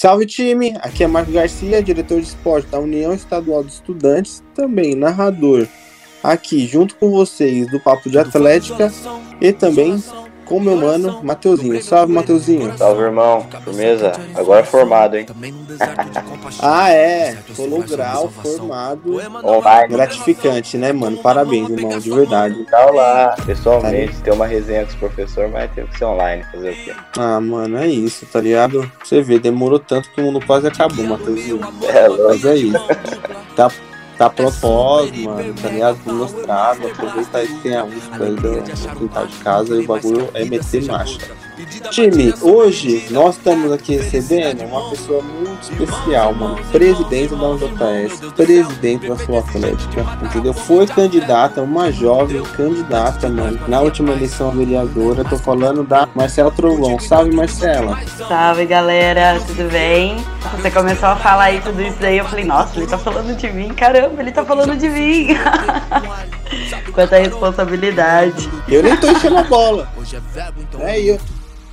Salve time, aqui é Marco Garcia, diretor de esporte da União Estadual de Estudantes, também narrador. Aqui junto com vocês do Papo de Atlética e também com meu mano Mateuzinho. Salve Mateuzinho. Salve irmão, firmeza? Agora formado, hein? ah é, colou grau, formado. Online. Gratificante, né, mano? Parabéns, irmão, de verdade. Tá lá, pessoalmente, tá tem uma resenha com os professores, mas tem que ser online, fazer o quê? Ah, mano, é isso, tá ligado? Você vê, demorou tanto que o mundo quase acabou, Mateuzinho. É, Mas é isso. Tá tá propósito, mano, tá ligado? Mostrado, aproveitar esse tem a música aí do quintal de casa e o bagulho é meter marcha. Time, hoje nós estamos aqui recebendo uma pessoa muito especial, mano. Presidente da UJS, presidente da sua Atlética, entendeu? Foi candidata, uma jovem candidata, mano, na última eleição vereadora. Tô falando da Marcela Trovão. Salve, Marcela. Salve, galera, tudo bem? Você começou a falar aí tudo isso daí, eu falei, nossa, ele tá falando de mim, caramba, ele tá falando de mim. Quanta responsabilidade. Eu nem tô enchendo a bola. É, eu,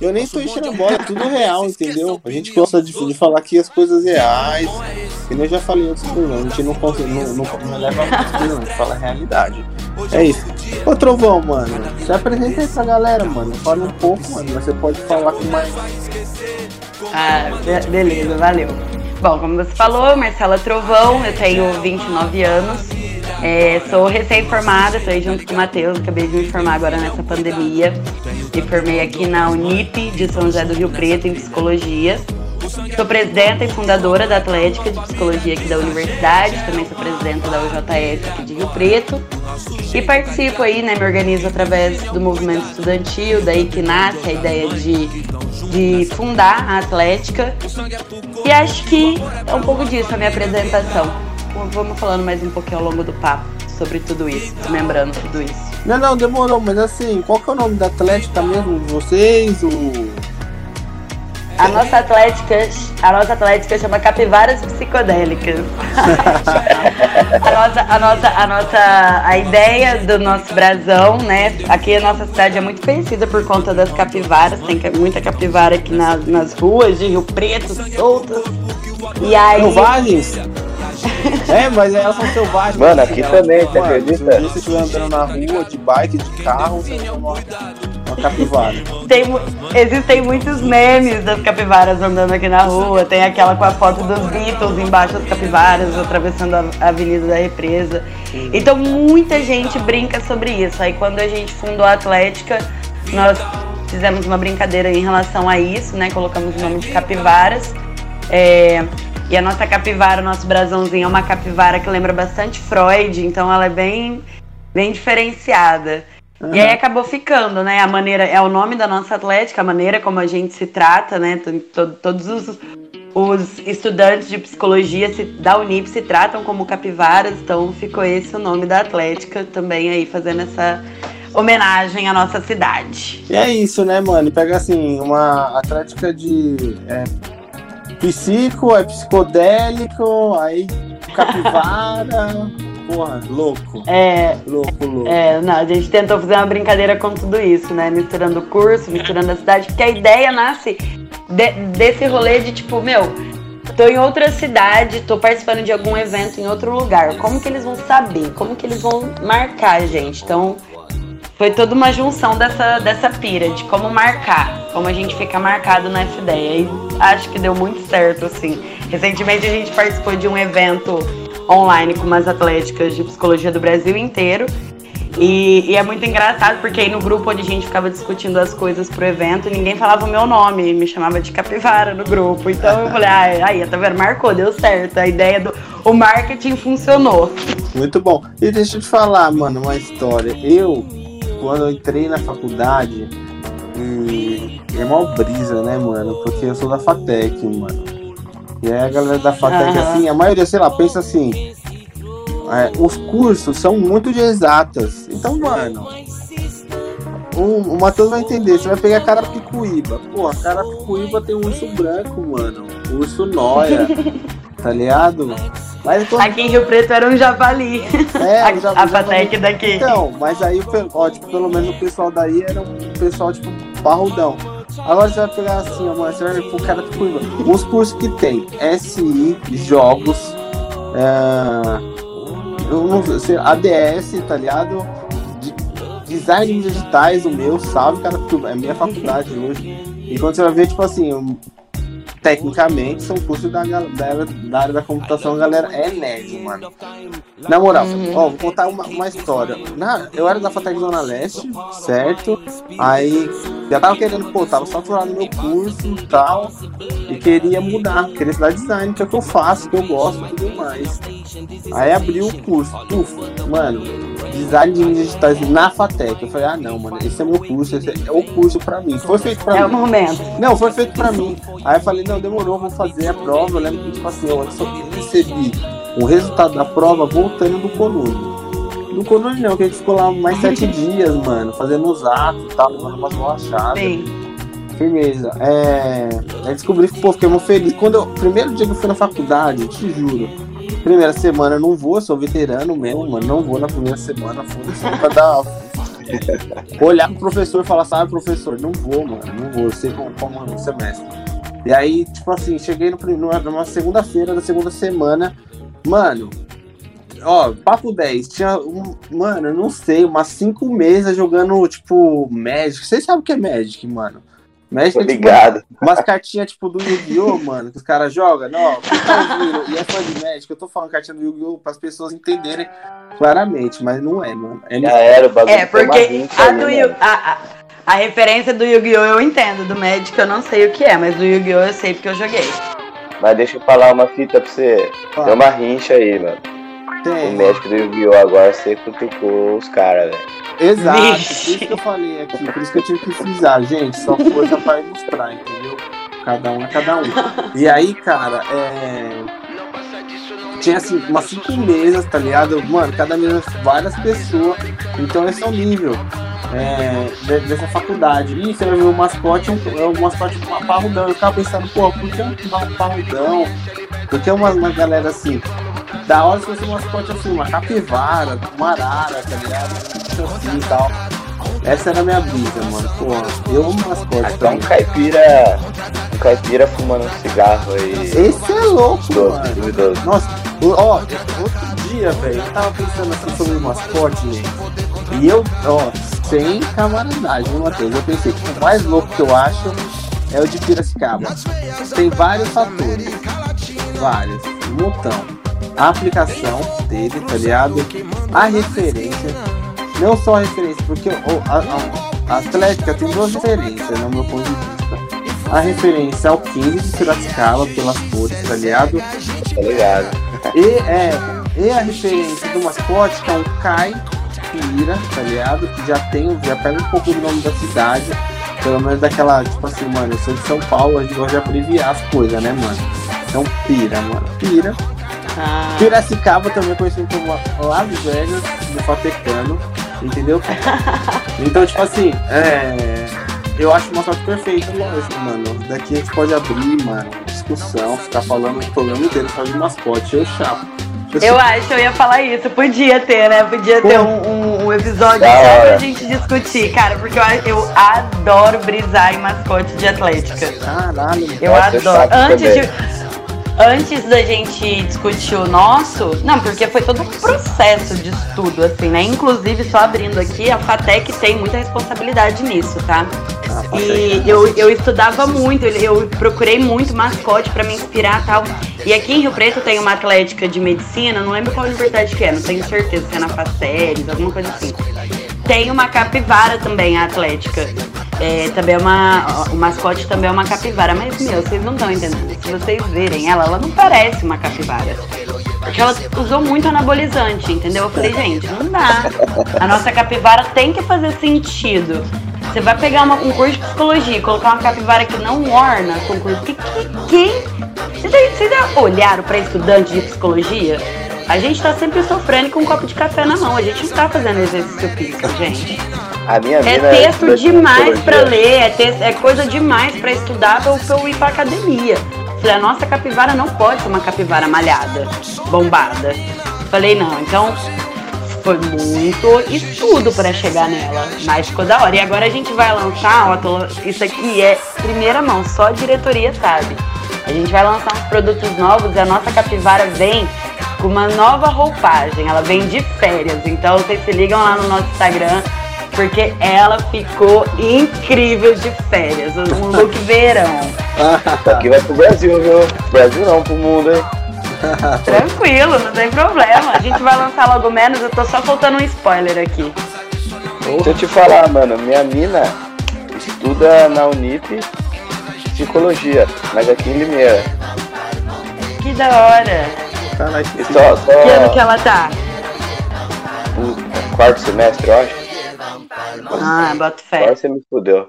eu nem tô enchendo a bola, é tudo real, entendeu? A gente gosta de, de falar aqui as coisas reais. E eu já falei outros programas, a gente não, consegue, não, não, não leva muito, não, a gente fala a realidade. É isso. Ô Trovão, mano, se apresenta essa galera, mano. Fala um pouco, mano. Você pode falar com mais. Ah, beleza, valeu. Bom, como você falou, Marcela Trovão, eu tenho 29 anos. É, sou recém-formada, estou junto com o Matheus, acabei de me formar agora nessa pandemia. Me formei aqui na Unip de São José do Rio Preto em Psicologia. Sou presidenta e fundadora da Atlética de Psicologia aqui da Universidade, também sou presidenta da UJS aqui de Rio Preto. E participo aí, né, me organizo através do movimento estudantil, daí que nasce a ideia de, de fundar a Atlética. E acho que é um pouco disso a minha apresentação vamos falando mais um pouquinho ao longo do papo sobre tudo isso, desmembrando tudo isso. Não, não, demorou, mas assim, qual que é o nome da Atlética mesmo vocês? O... A nossa atlética, a nossa atlética chama Capivaras Psicodélicas. a nossa, a nossa, a nossa, a ideia do nosso brasão, né? Aqui a nossa cidade é muito conhecida por conta das capivaras, tem muita capivara aqui nas, nas ruas de Rio Preto, soltas. E aí. Selvagens? É, mas elas são selvagens. Mano, aqui também, você acredita? Se você estiver andando na rua, de bike, de carro, você uma, uma capivara. Tem, existem muitos memes das capivaras andando aqui na rua. Tem aquela com a foto dos Beatles embaixo das capivaras, atravessando a Avenida da Represa. Então muita gente brinca sobre isso. Aí quando a gente fundou a Atlética, nós fizemos uma brincadeira em relação a isso, né? Colocamos o nome de capivaras. É, e a nossa capivara, o nosso brasãozinho é uma capivara que lembra bastante Freud, então ela é bem, bem diferenciada. Uhum. E aí acabou ficando, né? A maneira é o nome da nossa atlética, a maneira como a gente se trata, né? Todos os, os estudantes de psicologia se, da Unip se tratam como capivaras, então ficou esse o nome da atlética também aí fazendo essa homenagem à nossa cidade. E é isso, né, mano? Pega assim, uma atlética de é, Psico, é psicodélico, aí capivara. Porra, louco. É. Louco, louco. É, não, a gente tentou fazer uma brincadeira com tudo isso, né? Misturando o curso, misturando a cidade, porque a ideia nasce de, desse rolê de tipo, meu, tô em outra cidade, tô participando de algum evento em outro lugar. Como que eles vão saber? Como que eles vão marcar a gente? Então, foi toda uma junção dessa, dessa pira, de como marcar, como a gente fica marcado na FDEA. E acho que deu muito certo, assim. Recentemente a gente participou de um evento online com umas atléticas de psicologia do Brasil inteiro. E, e, é muito engraçado, porque aí no grupo onde a gente ficava discutindo as coisas pro evento, ninguém falava o meu nome, me chamava de capivara no grupo. Então eu falei, ah, aí, tá vendo? Marcou, deu certo. A ideia do. O marketing funcionou. Muito bom. E deixa eu te falar, mano, uma história. Eu quando eu entrei na faculdade, e é mal brisa, né, mano? Porque eu sou da FATEC, mano. E aí a galera da FATEC, uhum. assim, a maioria, sei lá, pensa assim. É, os cursos são muito de exatas. Então, mano, o, o Matheus vai entender. Você vai pegar Carapicuíba. Pô, a Carapicuíba tem um urso branco, mano. urso noia. tá ligado? Mas quando... Aqui em Rio Preto era um javali. É, a, javali, a Fatec daqui. Então, mas aí, ó, tipo, pelo menos o pessoal daí era um pessoal, tipo, barrudão. Agora você vai pegar assim, mano, você vai pro cara tipo, os cursos que tem, SI, jogos, é, eu não sei, ADS, tá ligado? De, design digitais, o meu, salve, cara, é minha faculdade hoje. E quando você vai ver, tipo assim, tecnicamente são cursos da, da, da, área da computação, a galera é nerd, mano. Na moral, uhum. ó, vou contar uma, uma história. Na, eu era da Fatec Zona Leste, certo? Aí já tava querendo, pô, tava saturado no meu curso e tal. E queria mudar, queria estudar design, que é o que eu faço, que eu gosto e tudo mais. Aí abri o curso, mano, design de digitais na Fatec. Eu falei, ah não, mano, esse é meu curso, esse é o curso pra mim. Foi feito pra é mim. É o momento. Não, foi feito pra mim. Aí eu falei, não, demorou, vou fazer a prova. Eu lembro que, tipo assim, eu só recebi o resultado da prova voltando do Conune. No Conune não, que a gente ficou lá mais sete dias, mano, fazendo os atos e tal, levando umas relaxadas. Sim. Firmeza. É. Aí descobri que, pô, fiquei muito feliz. Quando eu. Primeiro dia que eu fui na faculdade, te juro. Primeira semana eu não vou, sou veterano mesmo, mano. Não vou na primeira semana, foda-se, pra dar. Olhar pro professor e falar, sabe, professor, não vou, mano, não vou, eu sei como, como é o semestre. E aí, tipo assim, cheguei no, numa segunda-feira da segunda semana, mano, ó, papo 10, tinha, um, mano, não sei, umas cinco mesas jogando, tipo, Magic. Vocês sabem o que é Magic, mano? Magic é, tipo, umas cartinhas, tipo, do Yu-Gi-Oh, mano, que os caras jogam. Não, tá e é fã de Magic, eu tô falando cartinha do Yu-Gi-Oh para as pessoas entenderem claramente, mas não é, mano. É, Já era, o bagulho É, porque a, do Yu, a, a, a referência do Yu-Gi-Oh! eu entendo, do Magic eu não sei o que é, mas do Yu-Gi-Oh! eu sei porque eu joguei. Mas deixa eu falar uma fita pra você. Ah. Tem uma rincha aí, mano. Tem. O Magic do Yu-Gi-Oh! agora você cutucou os caras, velho. Exato, por isso que eu falei aqui, por isso que eu tive que frisar, gente, só coisa pra ilustrar, entendeu? Cada um é cada um. E aí, cara, é. Tinha assim, umas cinco mesas, tá ligado? Mano, cada mesa várias pessoas. Então esse é o nível é, dessa faculdade. E você vai ver o mascote, é um mascote com uma parrudão. Eu ficava pensando, pô, por que um parrudão? Por que uma, uma galera assim? Da hora se fosse um mascote assim, uma capivara, uma arara, tá ligado? Assim e tal. Essa era a minha brisa, mano. Pô, eu amo mascote. Então um caipira. Um caipira fumando um cigarro aí. Esse é louco, mano. Duvidoso. Nossa, ó, outro dia, velho, eu tava pensando assim sobre mascote, gente. E eu, ó, sem camaradagem, Matheus? Eu pensei que o mais louco que eu acho é o de Piracicaba. Tem vários fatores. Vários. Um montão. A aplicação dele, tá ligado? A referência. Não só a referência, porque a, a, a Atlética tem duas referências, no meu ponto de vista. A referência ao King de Piracicaba, pelas cores, tá ligado? Tá ligado. E, é, e a referência do mascote, que é um Kai Pira, tá ligado? Que já tem, já pega um pouco do nome da cidade. Pelo menos daquela, tipo assim, mano, eu sou de São Paulo, a gente gosta de abreviar as coisas, né, mano? Então, Pira, mano. Pira. Ah. Piracicaba também conhecido como Las Vegas do Fatecano, entendeu? então, tipo assim, é, eu acho uma sorte perfeita, lógico, mano. Daqui a gente pode abrir, mano, discussão, ficar falando o programa inteiro só de mascote. Eu chapo. Eu acho, eu ia falar isso. Podia ter, né? Podia ter um, um, um episódio só pra gente discutir, cara, porque eu, eu adoro brisar em mascote de Atlética. Caralho, eu adoro. Antes de antes da gente discutir o nosso, não, porque foi todo um processo de estudo, assim, né? Inclusive, só abrindo aqui, a FATEC tem muita responsabilidade nisso, tá? Ah, e eu, eu estudava muito, eu procurei muito mascote para me inspirar tal. E aqui em Rio Preto tem uma atlética de medicina, não lembro qual universidade que é, não tenho certeza se é na Faceres, alguma coisa assim. Tem uma capivara também, a atlética. É, também é uma. O mascote também é uma capivara. Mas, meu, vocês não estão entendendo. Se vocês verem ela, ela não parece uma capivara. Porque ela usou muito anabolizante, entendeu? Eu falei, gente, não dá. A nossa capivara tem que fazer sentido. Você vai pegar uma, um curso de psicologia e colocar uma capivara que não orna com curso. Que, que, quem? Vocês já olharam para estudante de psicologia? A gente tá sempre sofrendo com um copo de café na mão. A gente não tá fazendo exercício físico, gente. A minha é texto é demais para ler, é, texto, é coisa demais para estudar pra eu ir pra academia. Falei, a nossa capivara não pode ser uma capivara malhada, bombada. Falei, não, então foi muito estudo para chegar nela, mas ficou da hora. E agora a gente vai lançar, ó, tô, isso aqui é primeira mão, só a diretoria sabe. A gente vai lançar uns produtos novos e a nossa capivara vem com uma nova roupagem. Ela vem de férias. Então vocês se ligam lá no nosso Instagram, porque ela ficou incrível de férias. Um look verão. Aqui vai pro Brasil, viu? Brasil não, pro mundo, hein? Tranquilo, não tem problema. A gente vai lançar logo menos, eu tô só faltando um spoiler aqui. Deixa eu te falar, mano, minha mina estuda na Unip psicologia, mas aqui em Limeira. Que da hora. Caralho, E só, só Que ano que ela tá? o quarto semestre, eu acho. Ah, bota fé. Agora você me fudeu.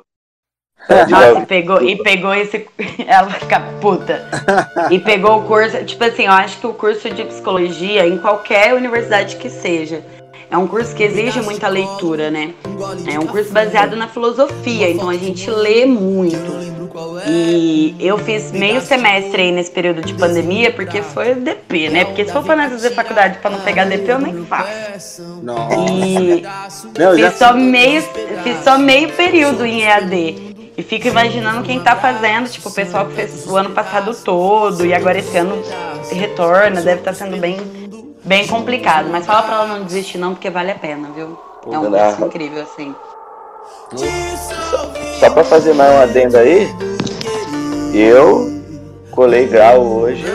Nossa, e pegou, e pegou esse. Ela fica puta. E pegou o curso. Tipo assim, eu acho que o curso de psicologia, em qualquer universidade que seja, é um curso que exige muita leitura, né? É um curso baseado na filosofia, então a gente lê muito. E eu fiz meio semestre aí nesse período de pandemia, porque foi DP, né? Porque se for nós fazer faculdade pra não pegar DP, eu nem faço. E Não, fiz só meio, fiz só meio período em EAD. E fico imaginando quem tá fazendo, tipo, o pessoal que fez o ano passado todo e agora esse ano retorna, deve estar sendo bem, bem complicado. Mas fala pra ela não desistir não, porque vale a pena, viu? É um curso incrível, assim. Só pra fazer mais um adendo aí, eu colei grau hoje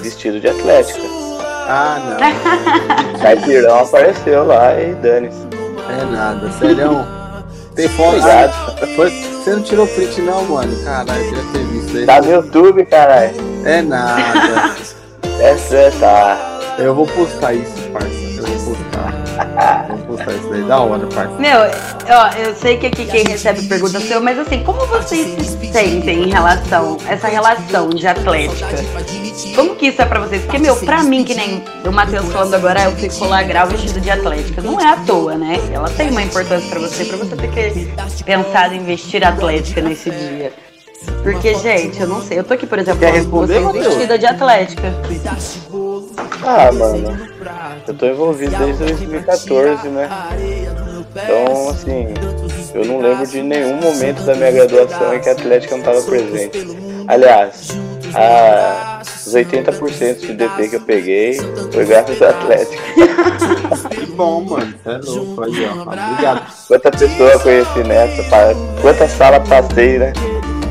vestido de atlética. Ah, não. Caipirão apareceu lá e dane-se. É nada, sério. Tem foto. Obrigado. Ah, foi- você não tirou print não, mano? Caralho, eu queria ter visto aí. Tá no YouTube, caralho. É nada. É tá. Eu vou postar isso, parça. Eu vou postar. Vou postar isso aí. Da hora, parça. Meu, ó, eu sei que aqui quem recebe pergunta seu, mas assim, como vocês se sentem em relação, essa relação de atlética? Como que isso é pra vocês? Porque, meu, pra mim, que nem o Matheus falando agora, eu fico lá grau vestido de atlética. Não é à toa, né? Ela tem uma importância pra você, pra você ter que pensar em vestir atlética nesse dia. Porque, gente, eu não sei. Eu tô aqui, por exemplo, Quer com responder, vocês Matheus? vestida de atlética. Ah, mano. Eu tô envolvido desde 2014, né? Então, assim, eu não lembro de nenhum momento da minha graduação em que a Atlética não tava presente. Aliás, a, os 80% de DP que eu peguei foi graças à Atlética. Que bom, mano. É louco aí, ó. Obrigado. Quanta pessoa eu conheci nessa, quanta sala passei, né?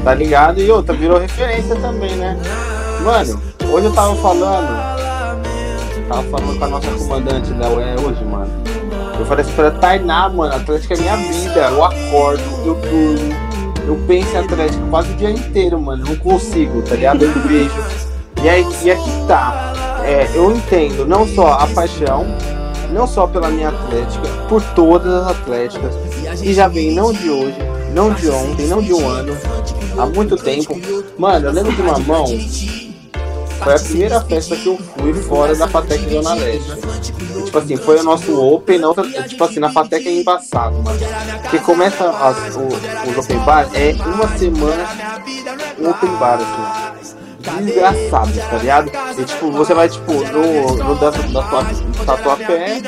Tá ligado? E outra, virou referência também, né? Mano, hoje eu tava falando. Tava falando com a nossa comandante da UE hoje, mano. Eu falei assim pra Tainá, mano, Atlético é minha vida. Eu acordo, eu durmo, eu penso em Atlético quase o dia inteiro, mano. Não consigo, tá ligado? Eu vejo. E, aí, e aqui tá. É, eu entendo não só a paixão, não só pela minha Atlética, por todas as Atléticas. E já vem não de hoje, não de ontem, não de um ano, há muito tempo. Mano, eu lembro de uma mão. Foi a primeira festa que eu fui fora da Fatec Zona Leste. E, tipo assim, foi o nosso Open, não, tipo assim, na Fatec é embaçado, mano. Porque começa as, o, os Open Bar, é uma semana um Open Bar, assim. Desgraçado, tá ligado? E tipo, você vai, tipo, no, no da, da tua, Tatuapé,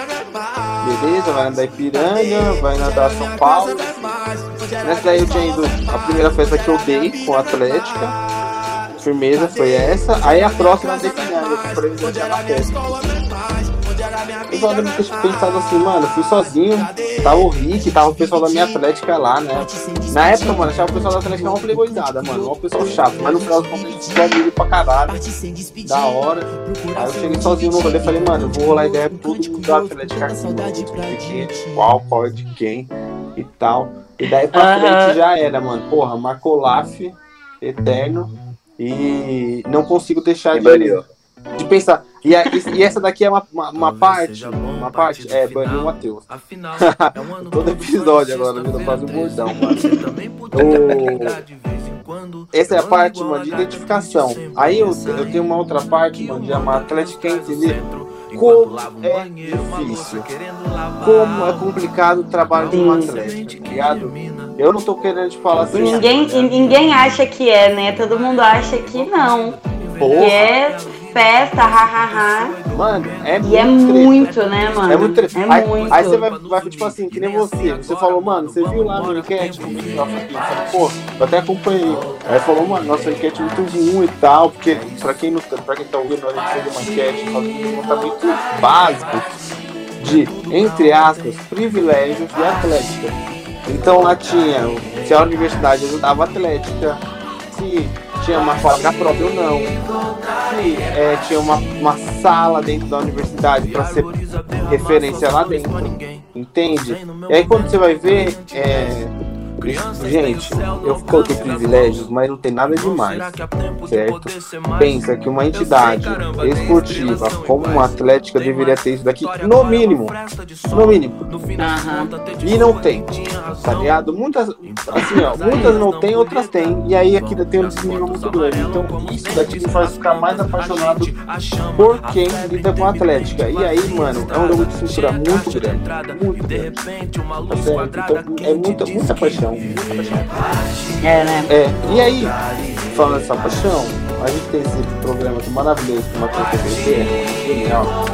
beleza, vai na da Ipiranga, vai na da São Paulo. Nessa daí eu tinha ido a primeira festa que eu dei com a Atlética. Firmeza foi essa. Aí a próxima da Ipiranga, eu na festa. Lembro ter pensado assim, mano, fui sozinho, tava o Rick, tava o pessoal da minha Atlética lá, né? Na época, mano, achava o pessoal da Atlética uma playboyzada, mano, uma pessoa chata, mas no final do contas a amigo pra caralho, da hora. Aí eu cheguei sozinho no rolê e falei, mano, eu vou rolar ideia todo mundo da Atlética aqui, mano, qual, qual é de quem e tal. E daí pra frente já era, mano, porra, Marcolaf, Eterno, e não consigo deixar de, de pensar. E, a- e- e essa daqui é uma, uma, uma parte, uma parte, é, baniu o Matheus. Afinal, é um ano Todo episódio agora, vira quase um bordão, mano. Essa é a parte, mano, de identificação. Aí eu, eu tenho uma outra parte, mano, de amar Atlético, quer entender como é difícil, como é complicado o trabalho de um atleta, tá ligado? Eu não tô querendo te falar assim, ninguém, ninguém acha que é, né? Todo mundo acha que não. Que porra, é festa, hahaha. Mano, é E é muito treta. muito, né, mano? É muito treta. É aí, muito. aí você vai, vai, tipo assim, que nem você. Você falou, mano, você viu lá no enquete? Pô, eu até acompanhei. Aí falou, mano, nossa enquete é muito ruim e tal, porque pra quem, não, pra quem tá ouvindo, a gente fez uma enquete, faz um levantamento básico de, entre aspas, privilégios de atlética. Então lá tinha se a universidade ajudava a atlética, se tinha uma quadra própria ou não, é, tinha uma, uma sala dentro da universidade para ser referência lá dentro, entende? E aí quando você vai ver, é, gente, eu coloquei privilégios, mas não tem nada demais, certo? Pensa que uma entidade esportiva como uma atlética deveria ter isso daqui, no mínimo, no mínimo. Aham. E não tem, tá ligado? Muitas, assim, ó, muitas não tem, outras tem. E aí aqui tem um desnível muito grande. Então isso daqui me faz ficar mais apaixonado por quem lida com a Atlética. E aí, mano, é um jogo de cintura muito grande. Muito grande. Tá certo? Então é muita, muita paixão. Paixão. É, né? É, e aí, falando dessa paixão, a gente tem esse programa maravilhoso que o Matheus TVT, genial,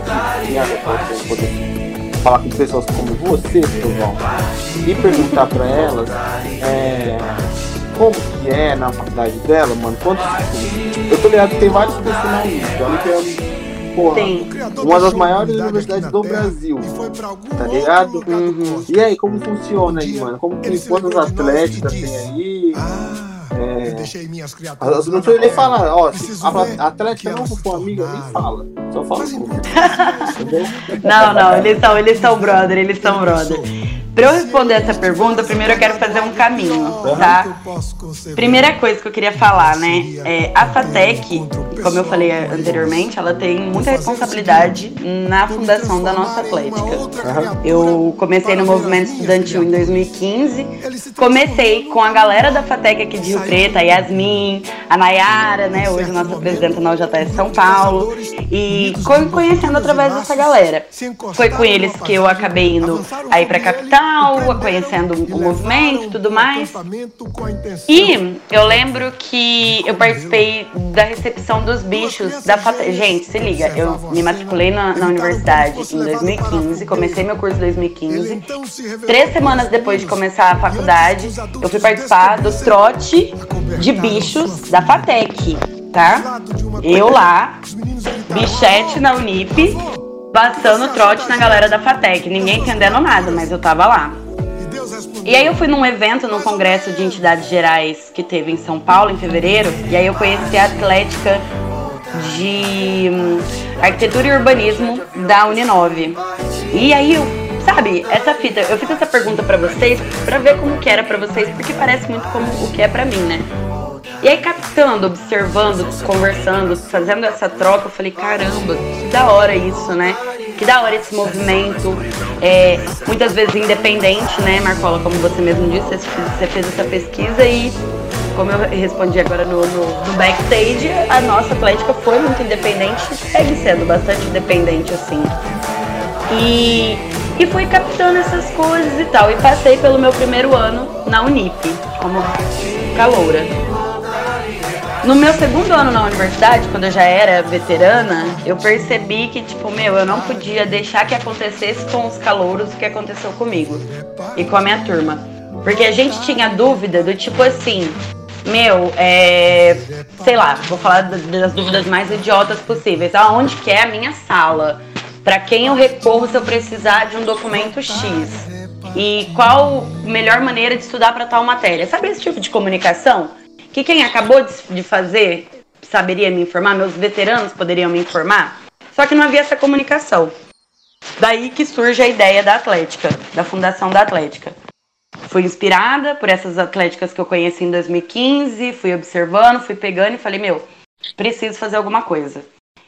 e a gente poder falar com pessoas como você, Trovão, e perguntar pra elas é, como que é na faculdade dela, mano, quantos Eu tô ligado que tem vários personagens, olha que é porra, Tem. uma das maiores universidades do Brasil, tá ligado? Uhum. E aí, como funciona aí, mano? Como que quantas atléticas tem aí? É... As- Não precisa nem falar, ó, se a a Atlética não for amiga, nem fala. Só fala. Entendeu? Não, não, eles são, eeles são brother, eles são brother. Pra eu responder essa pergunta, primeiro eu quero fazer um caminho, tá? Primeira coisa que eu queria falar, né? É, a FATEC, como eu falei anteriormente, ela tem muita responsabilidade na fundação da nossa atlética. Eu comecei no movimento estudantil em 2015. Comecei com a galera da FATEC aqui de Rio Preto, a Yasmin, a Nayara, né? Hoje nossa presidenta na UJS São Paulo. E co- conhecendo através dessa galera. Foi com eles que eu acabei indo aí pra capital, conhecendo o movimento e tudo mais. E eu lembro que eu participei da recepção dos bichos da FATEC. Gente, se liga, eu me matriculei na, na universidade em 2015, comecei meu curso em 2015. Três semanas depois de começar a faculdade, eu fui participar do trote de bichos da FATEC, tá? Eu lá, bichete na Unip, passando trote na galera da FATEC. Ninguém entendendo nada, mas eu tava lá. E aí eu fui num evento, num congresso de entidades gerais que teve em São Paulo em fevereiro, e aí eu conheci a Atlética de hum, Arquitetura e Urbanismo da Uninove. E aí eu, sabe, essa fita, eu fiz essa pergunta pra vocês pra ver como que era pra vocês, porque parece muito como o que é pra mim, né? E aí captando, observando, conversando, fazendo essa troca, eu falei, caramba, que da hora isso, né? Que da hora esse movimento, é, muitas vezes independente, né, Marcola, como você mesmo disse, você fez- essa pesquisa e, como eu respondi agora no, no, no backstage, a nossa Atlética foi muito independente segue sendo bastante independente, assim. E, e fui captando essas coisas e tal. E passei pelo meu primeiro ano na Unip, como caloura. No meu segundo ano na universidade, quando eu já era veterana, eu percebi que, tipo, meu, eu não podia deixar que acontecesse com os calouros o que aconteceu comigo e com a minha turma. Porque a gente tinha dúvida do tipo assim, meu, é. Sei lá, vou falar da- das dúvidas mais idiotas possíveis. Aonde que é a minha sala? Pra quem eu recorro se eu precisar de um documento X? E qual melhor maneira de estudar para tal matéria? Sabe esse tipo de comunicação? Que quem acabou de fazer saberia me informar, meus veteranos poderiam me informar? Só que não havia essa comunicação. Daí que surge a ideia da Atlética, da fundação da Atlética. Fui inspirada por essas atléticas que eu conheci em 2015, fui observando, fui pegando e falei, meu, preciso fazer alguma coisa.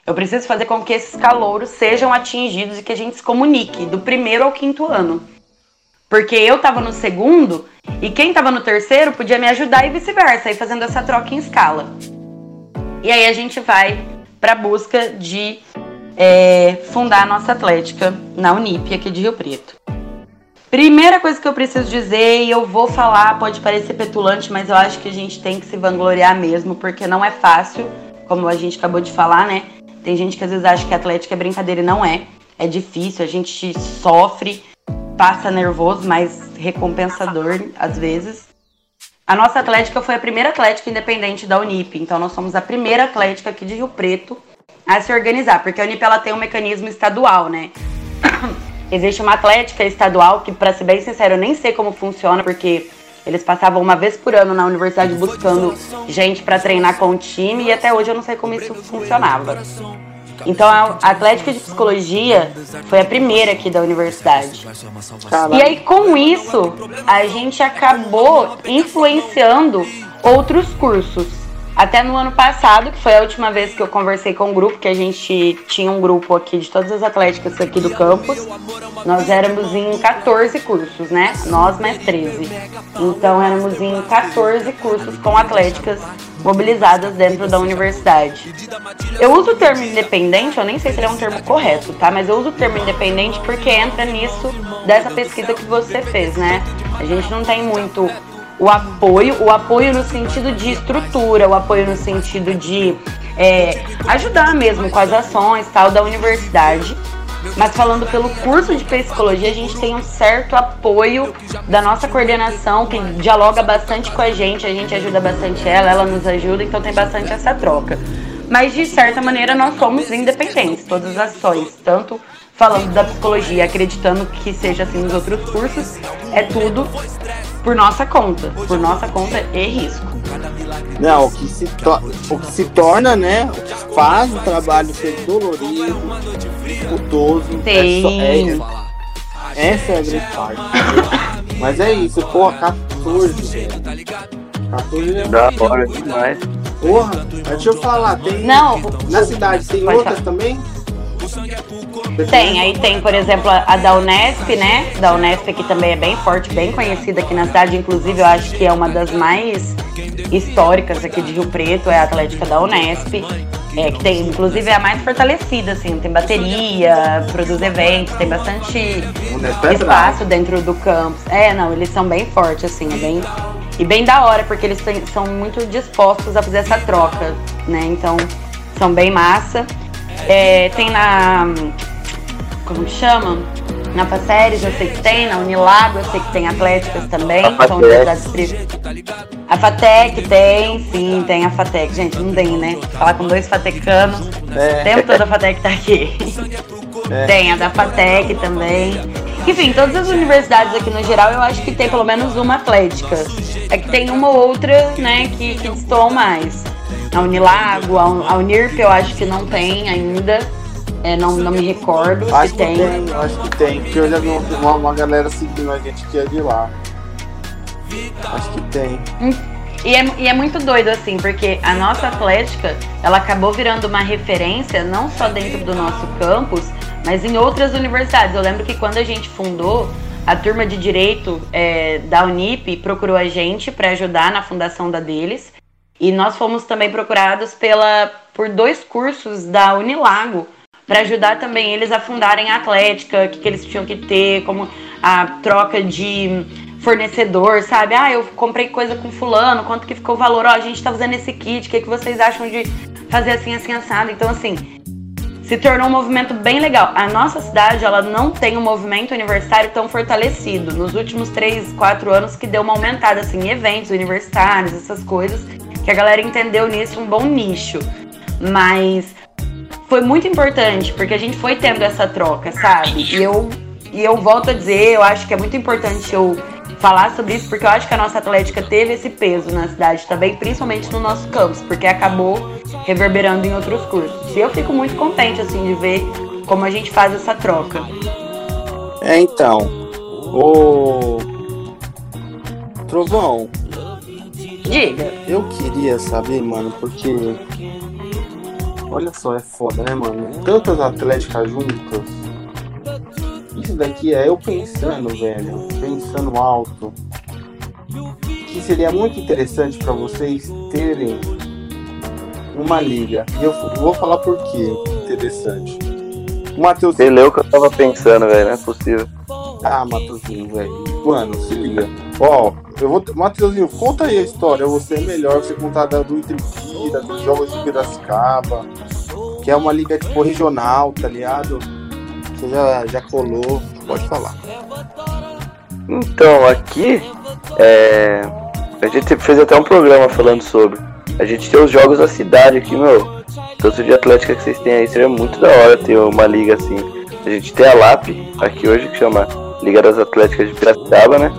Eu preciso fazer com que esses calouros sejam atingidos e que a gente se comunique do primeiro ao quinto ano. Porque eu tava no segundo e quem tava no terceiro podia me ajudar e vice-versa, e fazendo essa troca em escala. E aí a gente vai pra busca de é, fundar a nossa Atlética na Unip, aqui de Rio Preto. Primeira coisa que eu preciso dizer, e eu vou falar, pode parecer petulante, mas eu acho que a gente tem que se vangloriar mesmo, porque não é fácil, como a gente acabou de falar, né? Tem gente que às vezes acha que atlética é brincadeira e não é. É difícil, a gente sofre, passa nervoso, mas recompensador às vezes. A nossa atlética foi a primeira atlética independente da Unip, então nós somos a primeira atlética aqui de Rio Preto a se organizar, porque a Unip ela tem um mecanismo estadual, né? Existe uma atlética estadual que, para ser bem sincero, eu nem sei como funciona, porque eles passavam uma vez por ano na universidade buscando gente para treinar com o time e até hoje eu não sei como isso funcionava. Então a Atlética de Psicologia foi a primeira aqui da universidade. E aí com isso a gente acabou influenciando outros cursos. Até no ano passado, que foi a última vez que eu conversei com o um grupo, que a gente tinha um grupo aqui de todas as atléticas aqui do campus. Nós éramos em 14 cursos, né? Nós mais 13. Então éramos em 14 cursos com atléticas mobilizadas dentro da universidade. Eu uso o termo independente, eu nem sei se ele é um termo correto, tá? Mas eu uso o termo independente porque entra nisso dessa pesquisa que você fez, né? A gente não tem muito o apoio, o apoio no sentido de estrutura, o apoio no sentido de é, ajudar mesmo com as ações tal da universidade. Mas falando pelo curso de psicologia, a gente tem um certo apoio da nossa coordenação, que dialoga bastante com a gente, a gente ajuda bastante ela, ela nos ajuda, então tem bastante essa troca. Mas de certa maneira nós somos independentes, todas as ações, tanto falando da psicologia, acreditando que seja assim nos outros cursos, é tudo por nossa conta, por nossa conta e risco. Não, o que se, o que se torna, né? O que faz o trabalho ser dolorido, dificultoso. Tem. É só, é, essa é a grande parte. Mas é isso, porra, 14. 14 é da hora demais. Porra, deixa eu falar, tem. Não, na cidade tem outras falar. também? Tem, aí tem, por exemplo, a da Unesp, né? Da Unesp que também é bem forte, bem conhecida aqui na cidade. Inclusive, eu acho que é uma das mais históricas aqui de Rio Preto, é a Atlética da Unesp. É, que tem, inclusive, é a mais fortalecida, assim, tem bateria, produz eventos, tem bastante é espaço dentro do campus. É, não, eles são bem fortes, assim, é bem. E bem da hora, porque eles têm, são muito dispostos a fazer essa troca, né? Então, são bem massa. É, tem na. Como que chama? Na Passéries eu sei que tem, na Unilago eu sei que tem atléticas também, a são universidades A FATEC tem, sim, tem a FATEC. Gente, não tem, né? Falar com dois fatecanos, é. o tempo todo a FATEC tá aqui. É. Tem a da FATEC também. Enfim, todas as universidades aqui no geral eu acho que tem pelo menos uma atlética. É que tem uma ou outra, né, que, que mais a Unilago, a Unirp eu acho que não tem ainda. É, não, não me recordo acho se tem. tem. Acho que tem, porque eu já vi uma, uma galera seguindo a gente que é de lá. Acho que tem. Hum, e é, e é muito doido assim, porque a nossa atlética, ela acabou virando uma referência não só dentro do nosso campus, mas em outras universidades. Eu lembro que quando a gente fundou, a turma de direito é, da Unip procurou a gente para ajudar na fundação da deles. E nós fomos também procurados pela, por dois cursos da Unilago para ajudar também eles a fundarem a Atlética, o que, que eles tinham que ter, como a troca de fornecedor, sabe? Ah, eu comprei coisa com fulano, quanto que ficou o valor? Ó, a gente tá usando esse kit, o que, que vocês acham de fazer assim, assim, assado? Então, assim, se tornou um movimento bem legal. A nossa cidade, ela não tem um movimento universitário tão fortalecido. Nos últimos três, quatro anos que deu uma aumentada, assim, em eventos universitários, essas coisas que a galera entendeu nisso um bom nicho. Mas foi muito importante, porque a gente foi tendo essa troca, sabe? E eu, e eu volto a dizer, eu acho que é muito importante eu falar sobre isso, porque eu acho que a nossa Atlética teve esse peso na cidade também, principalmente no nosso campus, porque acabou reverberando em outros cursos. E eu fico muito contente, assim, de ver como a gente faz essa troca. É, então, o Trovão, Diga. Eu queria saber, mano, porque. Olha só, é foda, né, mano? Tantas atléticas juntas. Isso daqui é eu pensando, velho. Pensando alto. Que seria muito interessante para vocês terem uma liga. E eu vou falar por que interessante. O Matheus. Você leu o que eu tava pensando, velho. Não é possível. Ah, Matheusinho, velho. Mano, se liga. Ó, eu vou. Matheusinho, conta aí a história. Você é melhor você contar da do Intripira, dos jogos de Piracicaba. que é uma liga tipo regional, tá ligado? Você já, já colou, pode falar. Então, aqui é, a gente fez até um programa falando sobre. A gente tem os jogos da cidade aqui, meu. Tanto de atlética que vocês têm aí, seria muito da hora ter uma liga assim. A gente tem a LAP aqui hoje, que chama Liga das Atléticas de Piracicaba, né?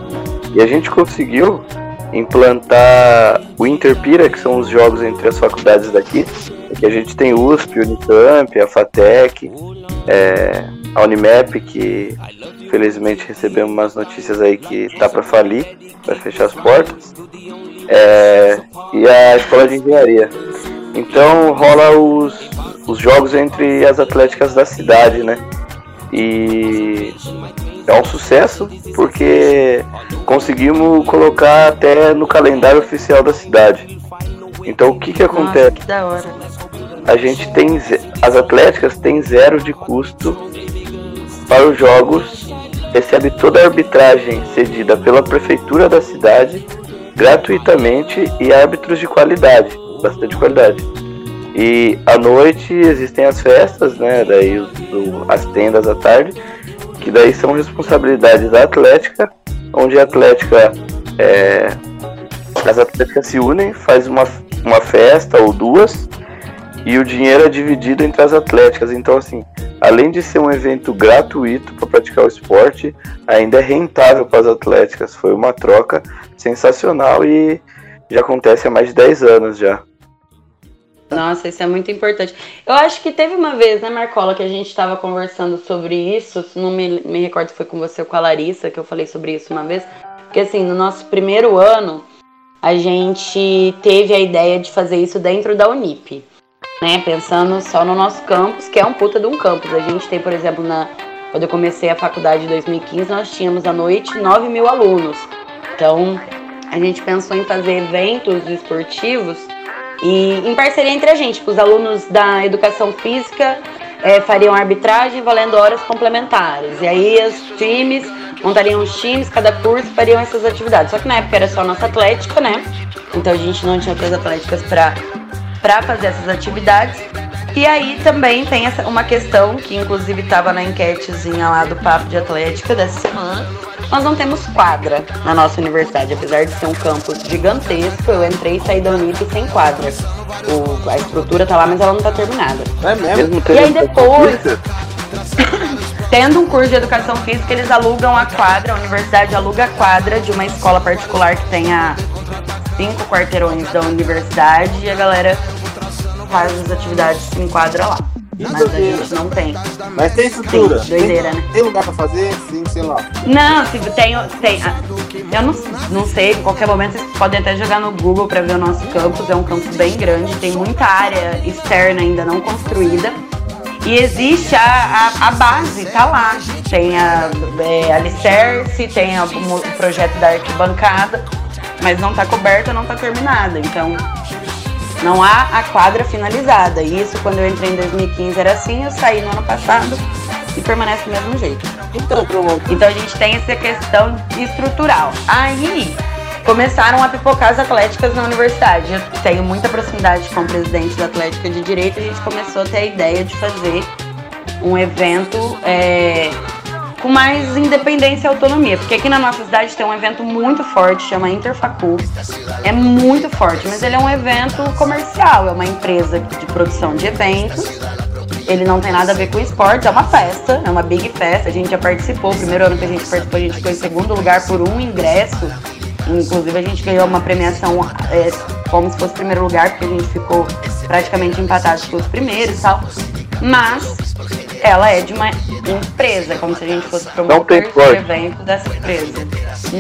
E a gente conseguiu implantar o Interpira, que são os jogos entre as faculdades daqui. Aqui a gente tem USP, Unicamp, a FATEC, é, a Unimap, que felizmente recebemos umas notícias aí que tá para falir, para fechar as portas, é, e a Escola de Engenharia. Então rola os, os jogos entre as atléticas da cidade, né? E é um sucesso porque conseguimos colocar até no calendário oficial da cidade. Então o que que acontece? Nossa, que da hora. A gente tem as atléticas têm zero de custo para os jogos, recebe toda a arbitragem cedida pela prefeitura da cidade gratuitamente e árbitros de qualidade, bastante qualidade. E à noite existem as festas, né? Daí as tendas à tarde que daí são responsabilidades da Atlética, onde a Atlética é, as atléticas se unem, faz uma, uma festa ou duas e o dinheiro é dividido entre as atléticas. Então, assim, além de ser um evento gratuito para praticar o esporte, ainda é rentável para as atléticas. Foi uma troca sensacional e já acontece há mais de 10 anos já. Nossa, isso é muito importante. Eu acho que teve uma vez, né, Marcola, que a gente estava conversando sobre isso. Não me, me recordo se foi com você ou com a Larissa que eu falei sobre isso uma vez. Porque, assim, no nosso primeiro ano, a gente teve a ideia de fazer isso dentro da Unip. Né, pensando só no nosso campus, que é um puta de um campus. A gente tem, por exemplo, na, quando eu comecei a faculdade em 2015, nós tínhamos à noite 9 mil alunos. Então, a gente pensou em fazer eventos esportivos e em parceria entre a gente, os alunos da educação física é, fariam arbitragem valendo horas complementares. E aí os times montariam os times, cada curso fariam essas atividades. Só que na época era só nossa atlética, né? Então a gente não tinha outras atléticas para fazer essas atividades. E aí também tem essa, uma questão que inclusive estava na enquetezinha lá do Papo de Atlética dessa semana. Nós não temos quadra na nossa universidade, apesar de ser um campus gigantesco. Eu entrei e saí da Unip sem quadra. O, a estrutura tá lá, mas ela não tá terminada. É mesmo? E aí depois, tendo um curso de educação física, eles alugam a quadra, a universidade aluga a quadra de uma escola particular que tem a cinco quarteirões da universidade e a galera faz as atividades em quadra lá. Mas a gente não tem. Mas tem estrutura. Tem, doideira, tem, né? Tem lugar pra fazer? Sim, sei lá. Não, se tem. tem ah, eu não, não sei, em qualquer momento vocês podem até jogar no Google pra ver o nosso campus. É um campus bem grande, tem muita área externa ainda não construída. E existe a, a, a base, tá lá. Tem a é, alicerce, tem a, o projeto da arquibancada, mas não tá coberta, não tá terminada. Então não há a quadra finalizada. E isso, quando eu entrei em 2015, era assim. Eu saí no ano passado e permanece do mesmo jeito. Então, então a gente tem essa questão estrutural. Aí começaram a pipocar as atléticas na universidade. Eu tenho muita proximidade com o presidente da Atlética de Direito e a gente começou a ter a ideia de fazer um evento é, com mais independência e autonomia. Porque aqui na nossa cidade tem um evento muito forte, chama Interfacu. É muito forte, mas ele é um evento comercial, é uma empresa de produção de eventos. Ele não tem nada a ver com esportes, é uma festa, é uma big festa. A gente já participou, o primeiro ano que a gente participou, a gente ficou em segundo lugar por um ingresso. Inclusive a gente ganhou uma premiação é, como se fosse primeiro lugar, porque a gente ficou praticamente empatados com os primeiros e tal. Mas ela é de uma empresa, como se a gente fosse promover um evento dessa empresa.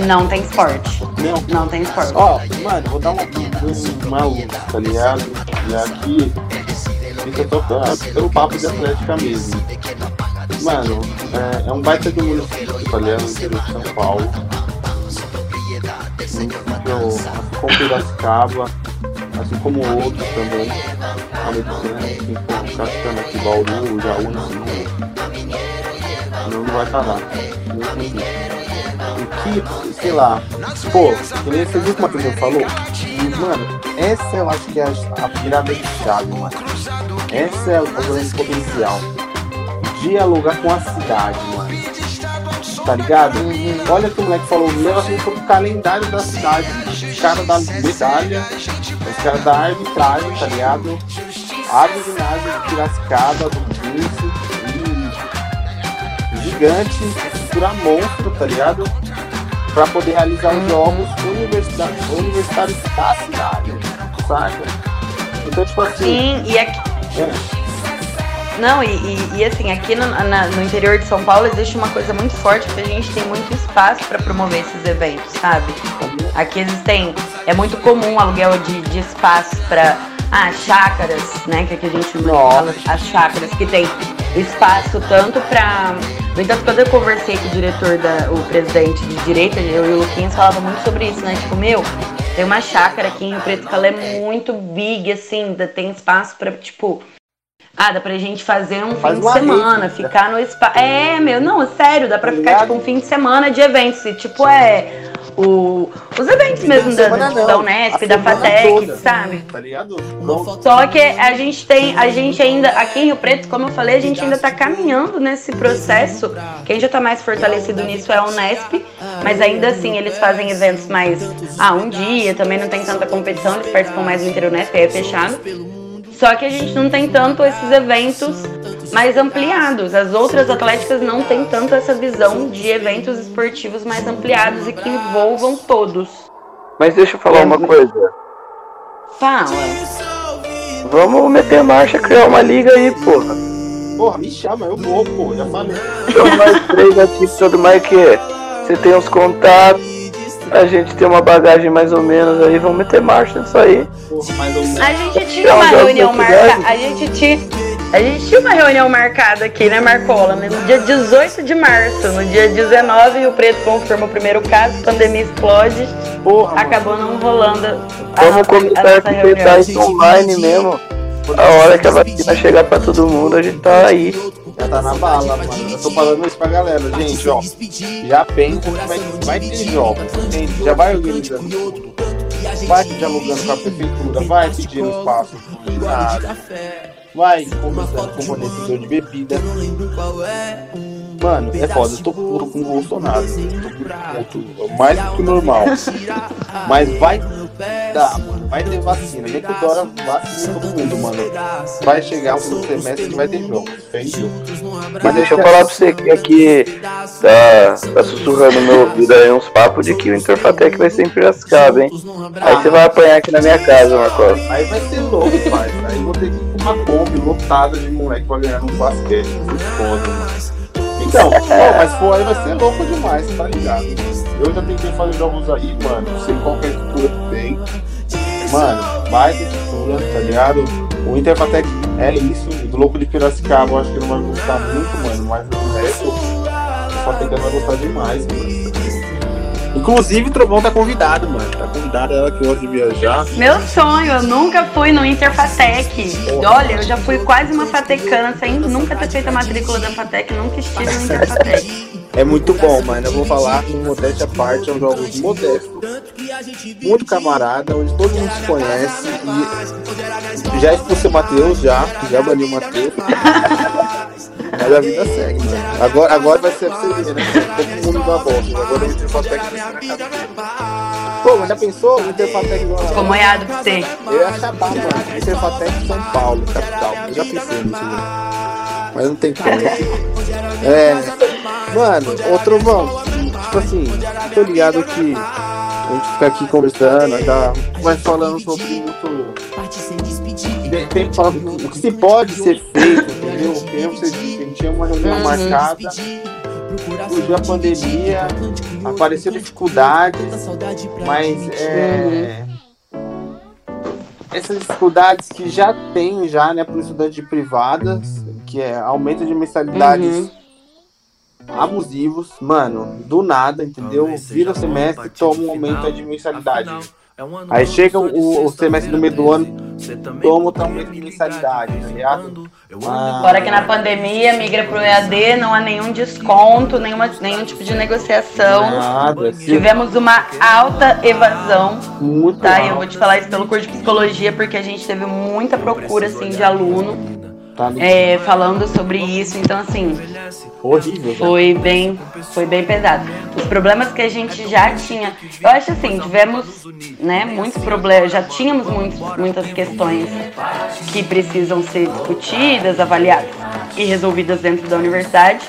Não tem esporte. Não, não tem esporte. Ó, oh, mano, vou dar uma, uma luz, tá ligado? E aqui fica tocando pelo papo de atlética mesmo. Mano, é, é um baita de município, tá ligado? No interior de São Paulo. Município, como Piracicaba, assim como outros também. A medicina, assim, como Cascana aqui, Bauru, Jaú, não, não, não vai parar. E que, sei lá, pô, você viu como a pessoa falou? E, mano, essa eu acho que é a, a virada de chave, mano. Essa é o grande potencial. Dialogar com a cidade, mano. Tá ligado? Uhum. Olha que o moleque falou, o negócio sobre o calendário da cidade. Os caras da medalha, os caras da arbitragem, tá ligado? Abre o ginásio de Piracicaba, do Pulse, e gigante, estrutura monstro, tá ligado? Pra poder realizar os jogos universitários, universitários da cidade, saca? Então, tipo assim. Sim, e aqui. é, Não, e, e- e assim, aqui no, na- no interior de São Paulo existe uma coisa muito forte, porque a gente tem muito espaço para promover esses eventos, sabe? Aqui existem, é muito comum aluguel de, de espaço para ah, chácaras, né? Que aqui a gente fala as chácaras, que tem espaço tanto para. No entanto, quando eu conversei com o diretor, da, o presidente de direita, eu e o Luquinhas falava muito sobre isso, né? Tipo, meu, tem uma chácara aqui em Rio Preto que ela é muito big, assim, tem espaço para tipo. Ah, dá pra gente fazer um Faz fim de semana, rede, ficar no espaço. É, meu, não, sério, dá pra Tá ficar tipo um fim de semana de eventos. E, tipo, é. O, os eventos mesmo da, Semana não, da Unesp, a da FATEC, toda, sabe? Tá ligado? Só que a gente tem, a gente ainda, aqui em Rio Preto, como eu falei, a gente ainda tá caminhando nesse processo. Quem já tá mais fortalecido nisso é a Unesp, mas ainda assim eles fazem eventos mais, ah, um dia, também não tem tanta competição, eles participam mais do Inter Unesp, aí é fechado. Só que a gente não tem tanto esses eventos mais ampliados. As outras atléticas não têm tanto essa visão de eventos esportivos mais ampliados e que envolvam todos. Mas deixa eu falar uma coisa. Fala. Vamos meter marcha, criar uma liga aí, porra. porra, me chama, eu vou, pô, já falei. Chama nós três aqui, tudo mais que você tem uns contatos, a gente tem uma bagagem mais ou menos aí, vamos meter marcha nisso aí. Porra, mais ou menos. A gente tinha uma reunião marcada. A gente tinha. A gente tinha uma reunião marcada aqui, né, Marcola? No dia 18 de março. No dia 19, o Preto confirma o primeiro caso, a pandemia explode. Porra, mano. Acabou não rolando a Vamos nossa, começar a arquitetar isso online mesmo. A hora que a vacina chegar pra todo mundo, a gente tá aí. Já tá na bala, mano. Eu tô falando isso pra galera, gente, ó. Já pensa que vai, vai ter jogos. Gente, já vai organizando tudo. Vai dialogando com a prefeitura, vai pedindo espaço pro ginásio. Vai conversando com o fornecedor de bebida. Mano, é foda, eu tô puro com o Bolsonaro. Tô puto, mais do que normal. Mas vai dar, mano. Vai ter vacina. Nem que o Dora vacina todo mundo, mano. Vai chegar segundo semestre que vai ter jogos. Feio. Mas deixa eu falar pra você que aqui tá, tá sussurrando no meu ouvido aí uns papos de que o Interfatec vai ser em hein? Aí você vai apanhar aqui na minha casa, Marcos. Aí vai ser louco, pai. Aí vou ter que ir com uma Kombi lotada de moleque pra ganhar no basquete. Muito foda, mano. Então, ó, mas pô, aí vai ser louco demais, tá ligado? Eu já tentei fazer jogos aí, mano. Não sei qual que é a estrutura que tem. Mano, ter estrutura, tá ligado? O Interfatec é isso. O do louco de Piracicaba eu acho que não vai gostar muito, mano. Mas o resto, o Fatec vai gostar demais, mano. Inclusive, o Trovão tá convidado, mano. Tá convidado, ela que gosta de viajar. Meu sonho, eu nunca fui no Interfatec. Olha, eu já fui quase uma fatecana sem nunca ter feito a matrícula da Fatec, nunca estive no Interfatec. É muito bom, mano. Eu vou falar com modéstia à parte, é um jogo modesto. Muito camarada, onde todo mundo se conhece. E já expulsei o Matheus, já. Já baniu o Matheus. Mas a vida segue, mano. Agora, agora vai ser pra você ver, né? Todo mundo dá bosta. Agora o Interfatec vai. Pô, mas já pensou? O Interfatec igual Ficou moiado pra você. Eu ia chapar, mano. Interfatec São Paulo, capital. Eu já pensei nisso, mano. Mas não tem como. É. Mano, ô Trovão, tipo assim, tô ligado que a gente fica aqui conversando, já vai falando sobre muito. Tem- falando o que se pode ser feito, entendeu? Disse, a gente tinha uma reunião Uhum. marcada, surgiu a pandemia, apareceu dificuldades, mas é, essas dificuldades que já tem já, né, para os estudantes de privadas, que é aumento de mensalidades Uhum. Abusivos, mano, do nada, entendeu? Vira o semestre, toma um aumento aí de mensalidade. Aí chega o, o semestre do meio do ano, toma outro aumento de mensalidade, tá ligado? Ah, Fora que na pandemia migra pro EAD, não há nenhum desconto, nenhuma, nenhum tipo de negociação. nada, Tivemos uma alta evasão, muito tá? E eu vou te falar isso pelo curso de psicologia, porque a gente teve muita procura, assim, de aluno. Tá é, falando sobre isso. Então, assim, horrível. Foi bem, foi bem pesado. Os problemas que a gente já tinha, eu acho assim, tivemos, né, muitos problemas, já tínhamos muitos, muitas questões que precisam ser discutidas, avaliadas e resolvidas dentro da universidade.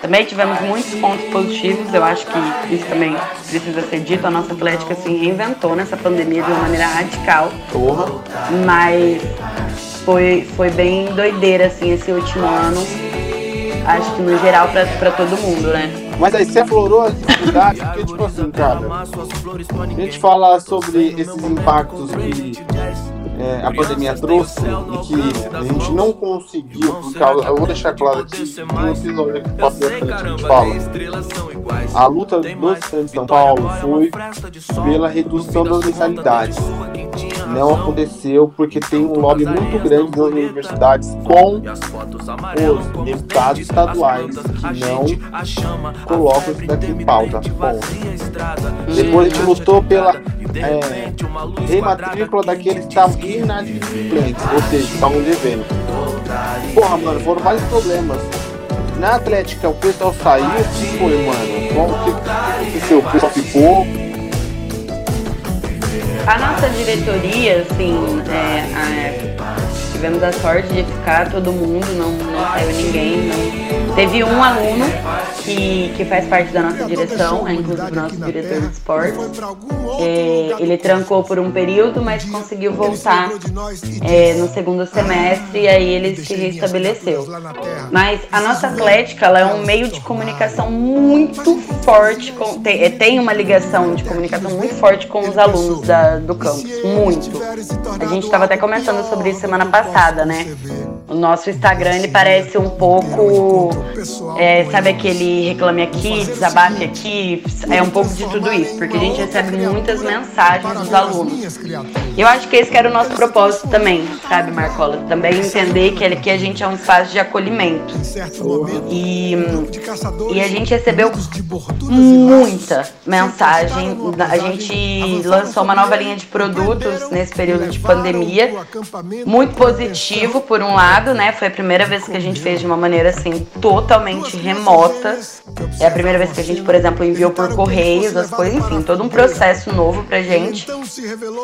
Também tivemos muitos pontos positivos, eu acho que isso também precisa ser dito. A nossa atlética se reinventou nessa pandemia de uma maneira radical. Porra. Mas foi, foi bem doideira, assim, esse último ano. Acho que no geral pra, pra todo mundo, né? Mas aí você aflorou as dificuldades, porque, tipo assim, cara, a gente fala sobre esses impactos que é, a pandemia trouxe e que a gente não conseguiu, por causa, eu vou deixar claro aqui, no episódio que passa frente a gente fala, a luta do de São Paulo foi pela redução das mensalidades. Não aconteceu porque tem um lobby muito grande das universidades com os deputados estaduais que não colocam isso daqui em pauta. Bom, depois a gente lutou pela é, rematrícula daqueles que estavam inadimplentes, ou seja, estavam devendo. Porra, mano, foram vários problemas. Na Atlética, o pessoal saiu, o que foi, mano? Como que aconteceu? O pessoal ficou? A nossa diretoria, assim, é, a, tivemos a sorte de ficar todo mundo, não, não saiu ninguém. Não. Teve um aluno que, que faz parte da nossa direção, é inclusive o nosso diretor de esportes. É, ele trancou por um período, mas conseguiu voltar é, no segundo semestre e aí ele se restabeleceu. Mas a nossa atlética ela é um meio de comunicação muito forte, com, tem, é, tem uma ligação de comunicação muito forte com os alunos da, do campus, muito. A gente estava até comentando sobre isso semana passada, né? O nosso Instagram ele parece um pouco, é, sabe aquele reclame aqui, desabafe aqui, é um pouco de tudo isso, porque a gente recebe muitas mensagens dos alunos. Eu acho que esse que era o nosso propósito também, sabe, Marcola? Também entender que aqui a gente é um espaço de acolhimento. E, e a gente recebeu muita mensagem. A gente lançou uma nova linha de produtos nesse período de pandemia, muito positivo por um lado né? Foi a primeira vez que a gente fez de uma maneira assim totalmente remota. É a primeira vez que a gente, por exemplo, enviou por correios as coisas, enfim, todo um processo novo pra gente.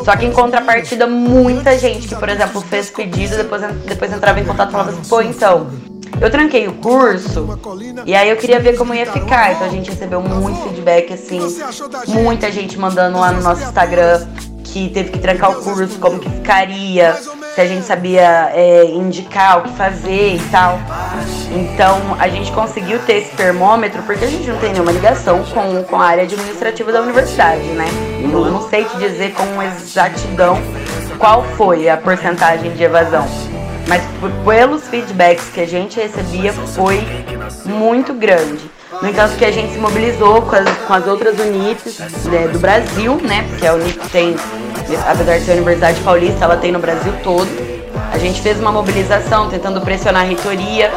Só que em contrapartida, muita gente que, por exemplo, fez pedido, depois, depois entrava em contato e falava assim, pô, então, eu tranquei o curso e aí eu queria ver como ia ficar. Então a gente recebeu muito feedback, assim, muita gente mandando lá no nosso Instagram que teve que trancar o curso, como que ficaria, se a gente sabia é, indicar o que fazer e tal. Então a gente conseguiu ter esse termômetro porque a gente não tem nenhuma ligação com, com a área administrativa da universidade, né? Eu não sei te dizer com exatidão qual foi a porcentagem de evasão. Mas pelos feedbacks que a gente recebia foi muito grande. No entanto, que a gente se mobilizou com as, com as outras UNIPs né, do Brasil, né? Porque a UNIP tem, apesar de ser a Universidade Paulista, ela tem no Brasil todo. A gente fez uma mobilização tentando pressionar a reitoria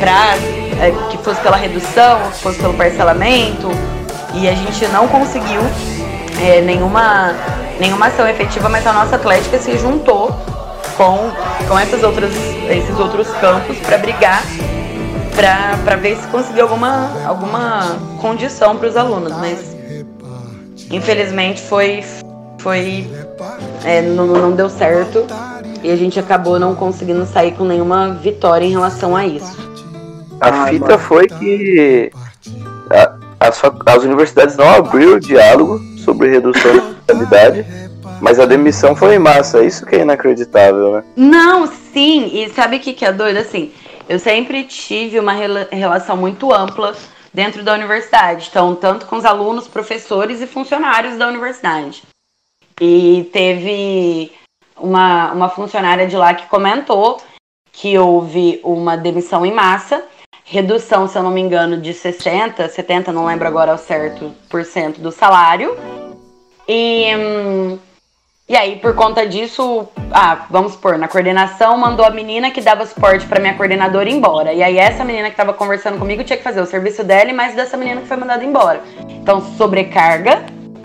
para é, que fosse pela redução, que fosse pelo parcelamento, e a gente não conseguiu é, nenhuma, nenhuma ação efetiva, mas a nossa atlética se juntou com, com essas outras, esses outros campos para brigar para ver se conseguiu alguma, alguma condição para os alunos, mas infelizmente foi, foi é, não, não deu certo e a gente acabou não conseguindo sair com nenhuma vitória em relação a isso. A fita foi que a, as, as universidades não abriram o diálogo sobre redução da qualidade, mas a demissão foi em massa, isso que é inacreditável, né? Não, sim, e sabe o que, que é doido? Assim, eu sempre tive uma relação muito ampla dentro da universidade, então tanto com os alunos, professores e funcionários da universidade. E teve uma, uma funcionária de lá que comentou que houve uma demissão em massa, redução, se eu não me engano, de 60, 70, não lembro agora ao certo, por cento do salário. E hum, e aí, por conta disso, ah, vamos supor, na coordenação mandou a menina que dava suporte para minha coordenadora embora. E aí, essa menina que estava conversando comigo tinha que fazer o serviço dela e mais dessa menina que foi mandada embora. Então, sobrecarga,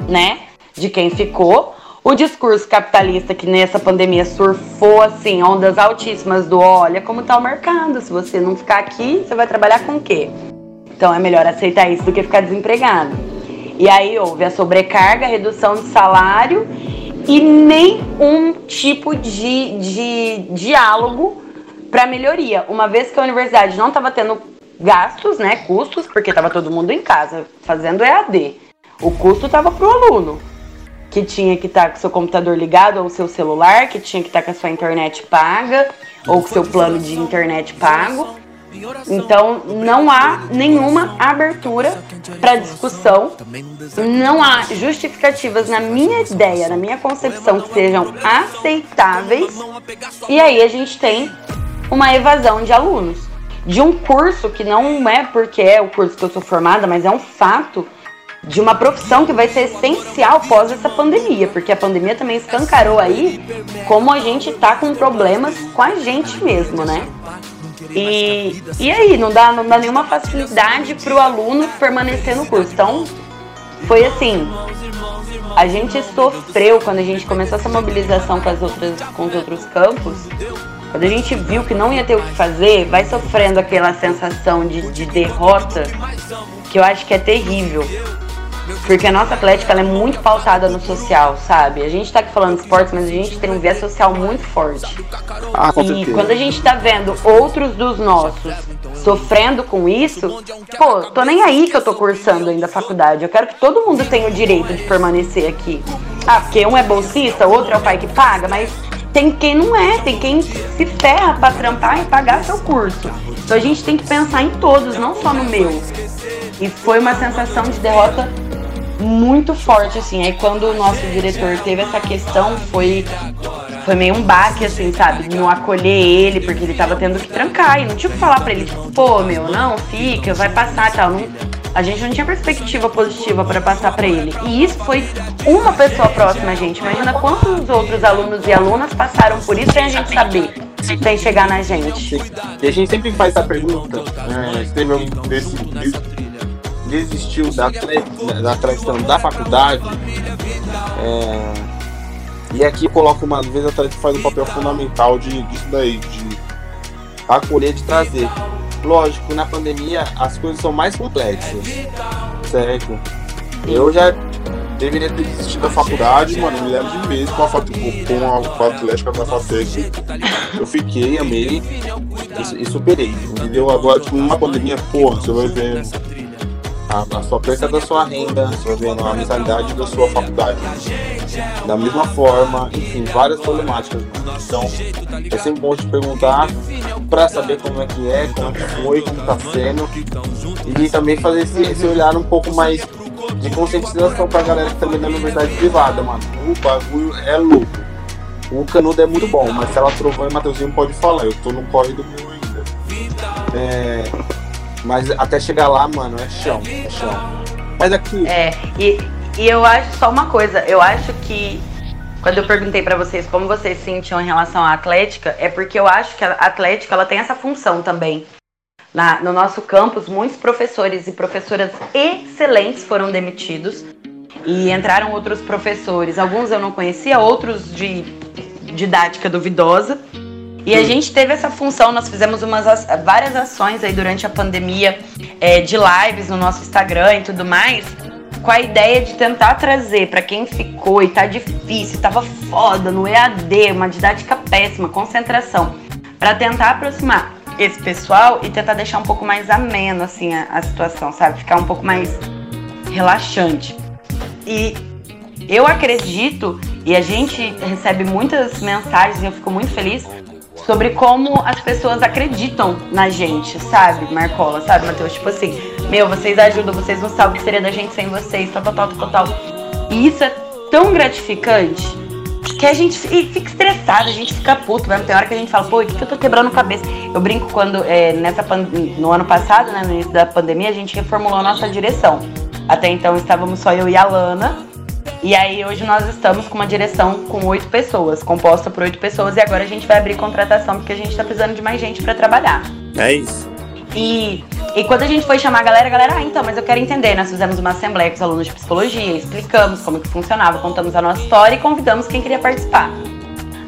né, de quem ficou. O discurso capitalista que nessa pandemia surfou assim, ondas altíssimas do olha como tá o mercado. Se você não ficar aqui, você vai trabalhar com o quê? Então é melhor aceitar isso do que ficar desempregado. E aí houve a sobrecarga, a redução de salário e nenhum tipo de, de diálogo para melhoria. Uma vez que a universidade não estava tendo gastos, né, custos, porque estava todo mundo em casa fazendo EAD. O custo estava para o aluno que tinha que estar tá com seu computador ligado ou seu celular, que tinha que estar tá com a sua internet paga ou com seu plano de internet pago. Então não há nenhuma abertura para discussão, não há justificativas na minha ideia, na minha concepção que sejam aceitáveis. E aí a gente tem uma evasão de alunos de um curso que não é porque é o curso que eu sou formada, mas é um fato de uma profissão que vai ser essencial pós essa pandemia, porque a pandemia também escancarou aí como a gente tá com problemas com a gente mesmo, né? E, e aí, não dá, não dá nenhuma facilidade para o aluno permanecer no curso. Então, foi assim, a gente sofreu quando a gente começou essa mobilização com, as outras, com os outros campos. Quando a gente viu que não ia ter o que fazer, vai sofrendo aquela sensação de, de derrota que eu acho que é terrível. Porque a nossa atlética é muito pautada no social, sabe? A gente tá aqui falando de esportes, mas a gente tem um viés social muito forte. Ah, com e certeza. quando a gente tá vendo outros dos nossos sofrendo com isso, pô, tô nem aí que eu tô cursando ainda a faculdade. Eu quero que todo mundo tenha o direito de permanecer aqui. Ah, porque um é bolsista, o outro é o pai que paga, mas tem quem não é, tem quem se ferra para trampar e pagar seu curso. Então a gente tem que pensar em todos, não só no meu. E foi uma sensação de derrota muito forte, assim. Aí quando o nosso diretor teve essa questão, foi, foi meio um baque, assim, sabe? Não acolher ele, porque ele tava tendo que trancar. E não tinha que falar pra ele, tipo, pô, meu, não, fica, vai passar tal. Não, a gente não tinha perspectiva positiva para passar para ele. E isso foi uma pessoa próxima a gente. Imagina quantos outros alunos e alunas passaram por isso sem a gente saber, sem chegar na gente. E a gente sempre faz essa pergunta, né? teve um desse desistiu da, da tradição da faculdade. É, e aqui coloca uma vez a tradição faz um papel fundamental de, disso daí, de acolher, de trazer. Lógico, na pandemia as coisas são mais complexas, certo? Eu já deveria ter desistido da faculdade, mano, me lembro de vez com a, a, com a Atlética da FATEC. Eu fiquei, amei e, e superei, entendeu? Agora, tipo, numa pandemia, porra, você vai ver a, a sua perca da sua renda, a mensalidade da sua faculdade. Da mesma forma, enfim, várias problemáticas. Então, é sempre bom te perguntar para saber como é que é, como é que foi, como está sendo. E também fazer esse, esse olhar um pouco mais de conscientização pra galera que também tá na universidade privada, mano. O bagulho é louco. O canudo é muito bom, mas se ela trovou e Matheusinho pode falar, eu tô no corre do meu ainda. É, mas até chegar lá, mano, é chão, é chão. Mas aqui. É, e, e eu acho só uma coisa, eu acho que quando eu perguntei para vocês como vocês se sentiam em relação à Atlética, é porque eu acho que a Atlética ela tem essa função também. Na, no nosso campus, muitos professores e professoras excelentes foram demitidos e entraram outros professores. Alguns eu não conhecia, outros de didática duvidosa. E a gente teve essa função, nós fizemos umas, várias ações aí durante a pandemia é, de lives no nosso Instagram e tudo mais, com a ideia de tentar trazer para quem ficou e tá difícil, tava foda no EAD, uma didática péssima, concentração, para tentar aproximar esse pessoal e tentar deixar um pouco mais ameno assim a, a situação, sabe? Ficar um pouco mais relaxante. E eu acredito, e a gente recebe muitas mensagens e eu fico muito feliz sobre como as pessoas acreditam na gente, sabe, Marcola, sabe, Matheus? Tipo assim, meu, vocês ajudam, vocês não sabem o que seria da gente sem vocês, tal, tal, tal, tal, tal. E isso é tão gratificante que a gente fica estressado, a gente fica puto mesmo. Tem hora que a gente fala, pô, o que, que eu tô quebrando cabeça? Eu brinco quando, é, nessa no ano passado, né, no início da pandemia, a gente reformulou a nossa direção. Até então estávamos só eu e a Lana. E aí hoje nós estamos com uma direção com oito pessoas, composta por oito pessoas, e agora a gente vai abrir contratação porque a gente está precisando de mais gente para trabalhar. É isso. E E quando a gente foi chamar a galera, a galera, ah, então, mas eu quero entender. Nós fizemos uma assembleia com os alunos de psicologia, explicamos como que funcionava, contamos a nossa história e convidamos quem queria participar.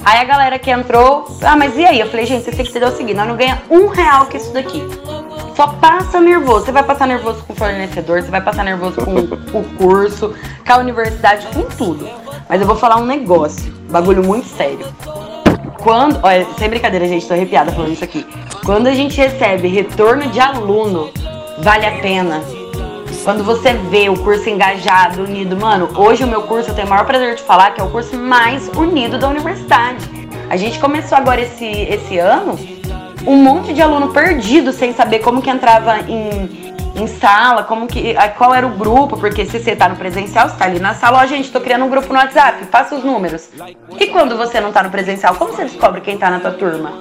Aí a galera que entrou, ah, mas e aí? Eu falei, gente, você tem que entender o seguinte, nós não ganha um real com isso daqui. Só passa nervoso. Você vai passar nervoso com o fornecedor, você vai passar nervoso com o curso, com a universidade, com tudo. Mas eu vou falar um negócio, bagulho muito sério. Quando, olha, sem brincadeira, gente, tô arrepiada falando isso aqui. Quando a gente recebe retorno de aluno, vale a pena. Quando você vê o curso engajado, unido, mano, hoje o meu curso, eu tenho o maior prazer de falar que é o curso mais unido da universidade. A gente começou agora esse, esse ano um monte de aluno perdido sem saber como que entrava em, em sala, como que, qual era o grupo, porque se você tá no presencial, você tá ali na sala, ó, gente, tô criando um grupo no WhatsApp, passa os números. E quando você não tá no presencial, como você descobre quem tá na tua turma?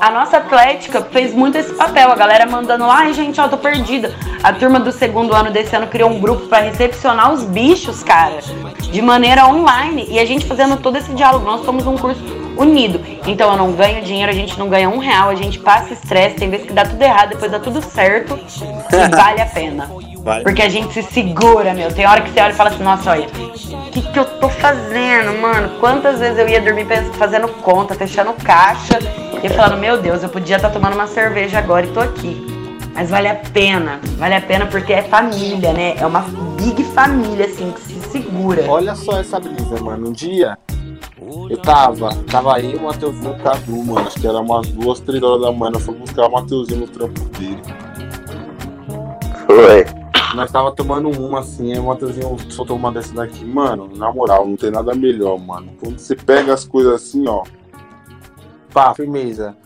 A nossa atlética fez muito esse papel, a galera mandando, ai, gente, ó, tô perdida. A turma do segundo ano desse ano criou um grupo para recepcionar os bichos, cara, de maneira online. E a gente fazendo todo esse diálogo. Nós somos um curso unido. Então eu não ganho dinheiro, a gente não ganha um real, a gente passa estresse, tem vezes que dá tudo errado, depois dá tudo certo vale a pena. Vale. Porque a gente se segura, meu. Tem hora que você olha e fala assim, nossa, olha, o que, que eu tô fazendo, mano? Quantas vezes eu ia dormir fazendo conta, fechando caixa e falando, meu Deus, eu podia estar tá tomando uma cerveja agora e tô aqui. Mas vale a pena, vale a pena porque é família, né? É uma big família, assim, que se segura. Olha só essa brisa, mano. Um dia eu tava, tava aí o Matheusinho Cadu, mano. Acho que era umas duas, três horas da manhã. Eu fui buscar o Matheusinho no trampo dele. Foi. Nós tava tomando uma assim, aí o Matheusinho soltou uma dessa daqui. Mano, na moral, não tem nada melhor, mano. Quando você pega as coisas assim, ó. Pá, firmeza.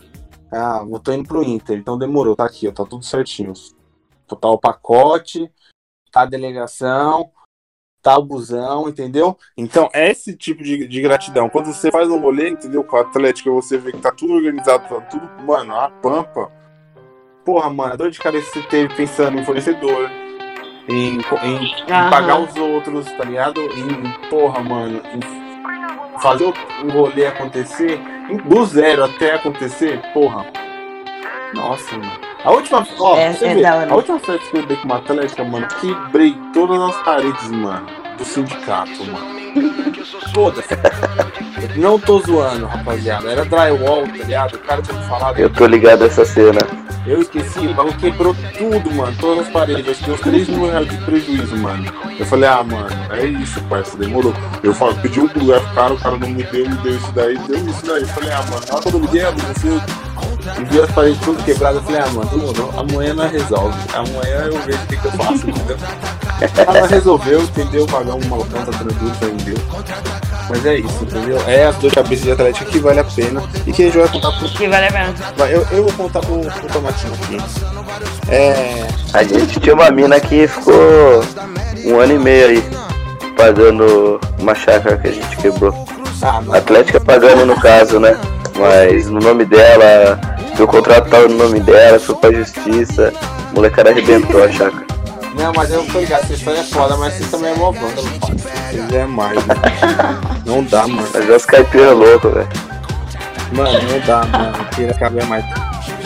Ah, eu tô indo pro Inter, então demorou, tá aqui, ó, tá tudo certinho. Total o pacote, tá a delegação, tá o busão, entendeu? Então, é esse tipo de, de gratidão. Quando você faz um rolê, entendeu? Com a Atlética, você vê que tá tudo organizado, tá tudo, mano, a pampa. Porra, mano, a dor de cabeça que você teve pensando em fornecedor, em, em, em pagar os outros, tá ligado? Em, porra, mano, em fazer o rolê acontecer, do zero até acontecer, porra. Nossa, mano. A última, ó, é, você é vê, a última festa que eu dei com uma Atlética, mano, quebrei todas as paredes, mano, do sindicato, mano. Foda-se. Não tô zoando, rapaziada. Era drywall, tá ligado? O cara tinha me falado. Eu tô ligado a essa cena. Eu esqueci, o bagulho quebrou tudo, mano. Todas as paredes. Deu uns 3 mil reais de prejuízo, mano. Eu falei, ah, mano, é isso, parça, demorou. Eu pedi um lugar pro cara, o cara não me deu, me deu isso daí, deu isso daí. Eu falei, ah, mano, na hora eu liguei, e vi as paredes tudo quebradas. Eu falei, ah, mano, demorou. Amanhã nós resolve. Amanhã eu vejo o que, que eu faço, entendeu? Ela resolveu, entendeu? Pagar uma conta tranquila, entendeu? Mas é isso, entendeu? É as duas cabeças de Atlético que vale a pena. E que a gente vai contar pro. Que vale a pena. Eu, eu vou contar pro, pro Tomatinho aqui. É. A gente tinha uma mina que ficou um ano e meio aí pagando uma chácara que a gente quebrou. Ah, Atlética pagando no caso, né? Mas no nome dela, o contrato tava no nome dela, foi pra justiça, o molecada arrebentou a chácara. Não, mas eu tô ligado, essa história é foda, mas você também é mó banda, Vocês é mais, né? Não dá, mano. Mas é os caipiras loucos, velho. Mano, não dá, mano. Tira cabe mais.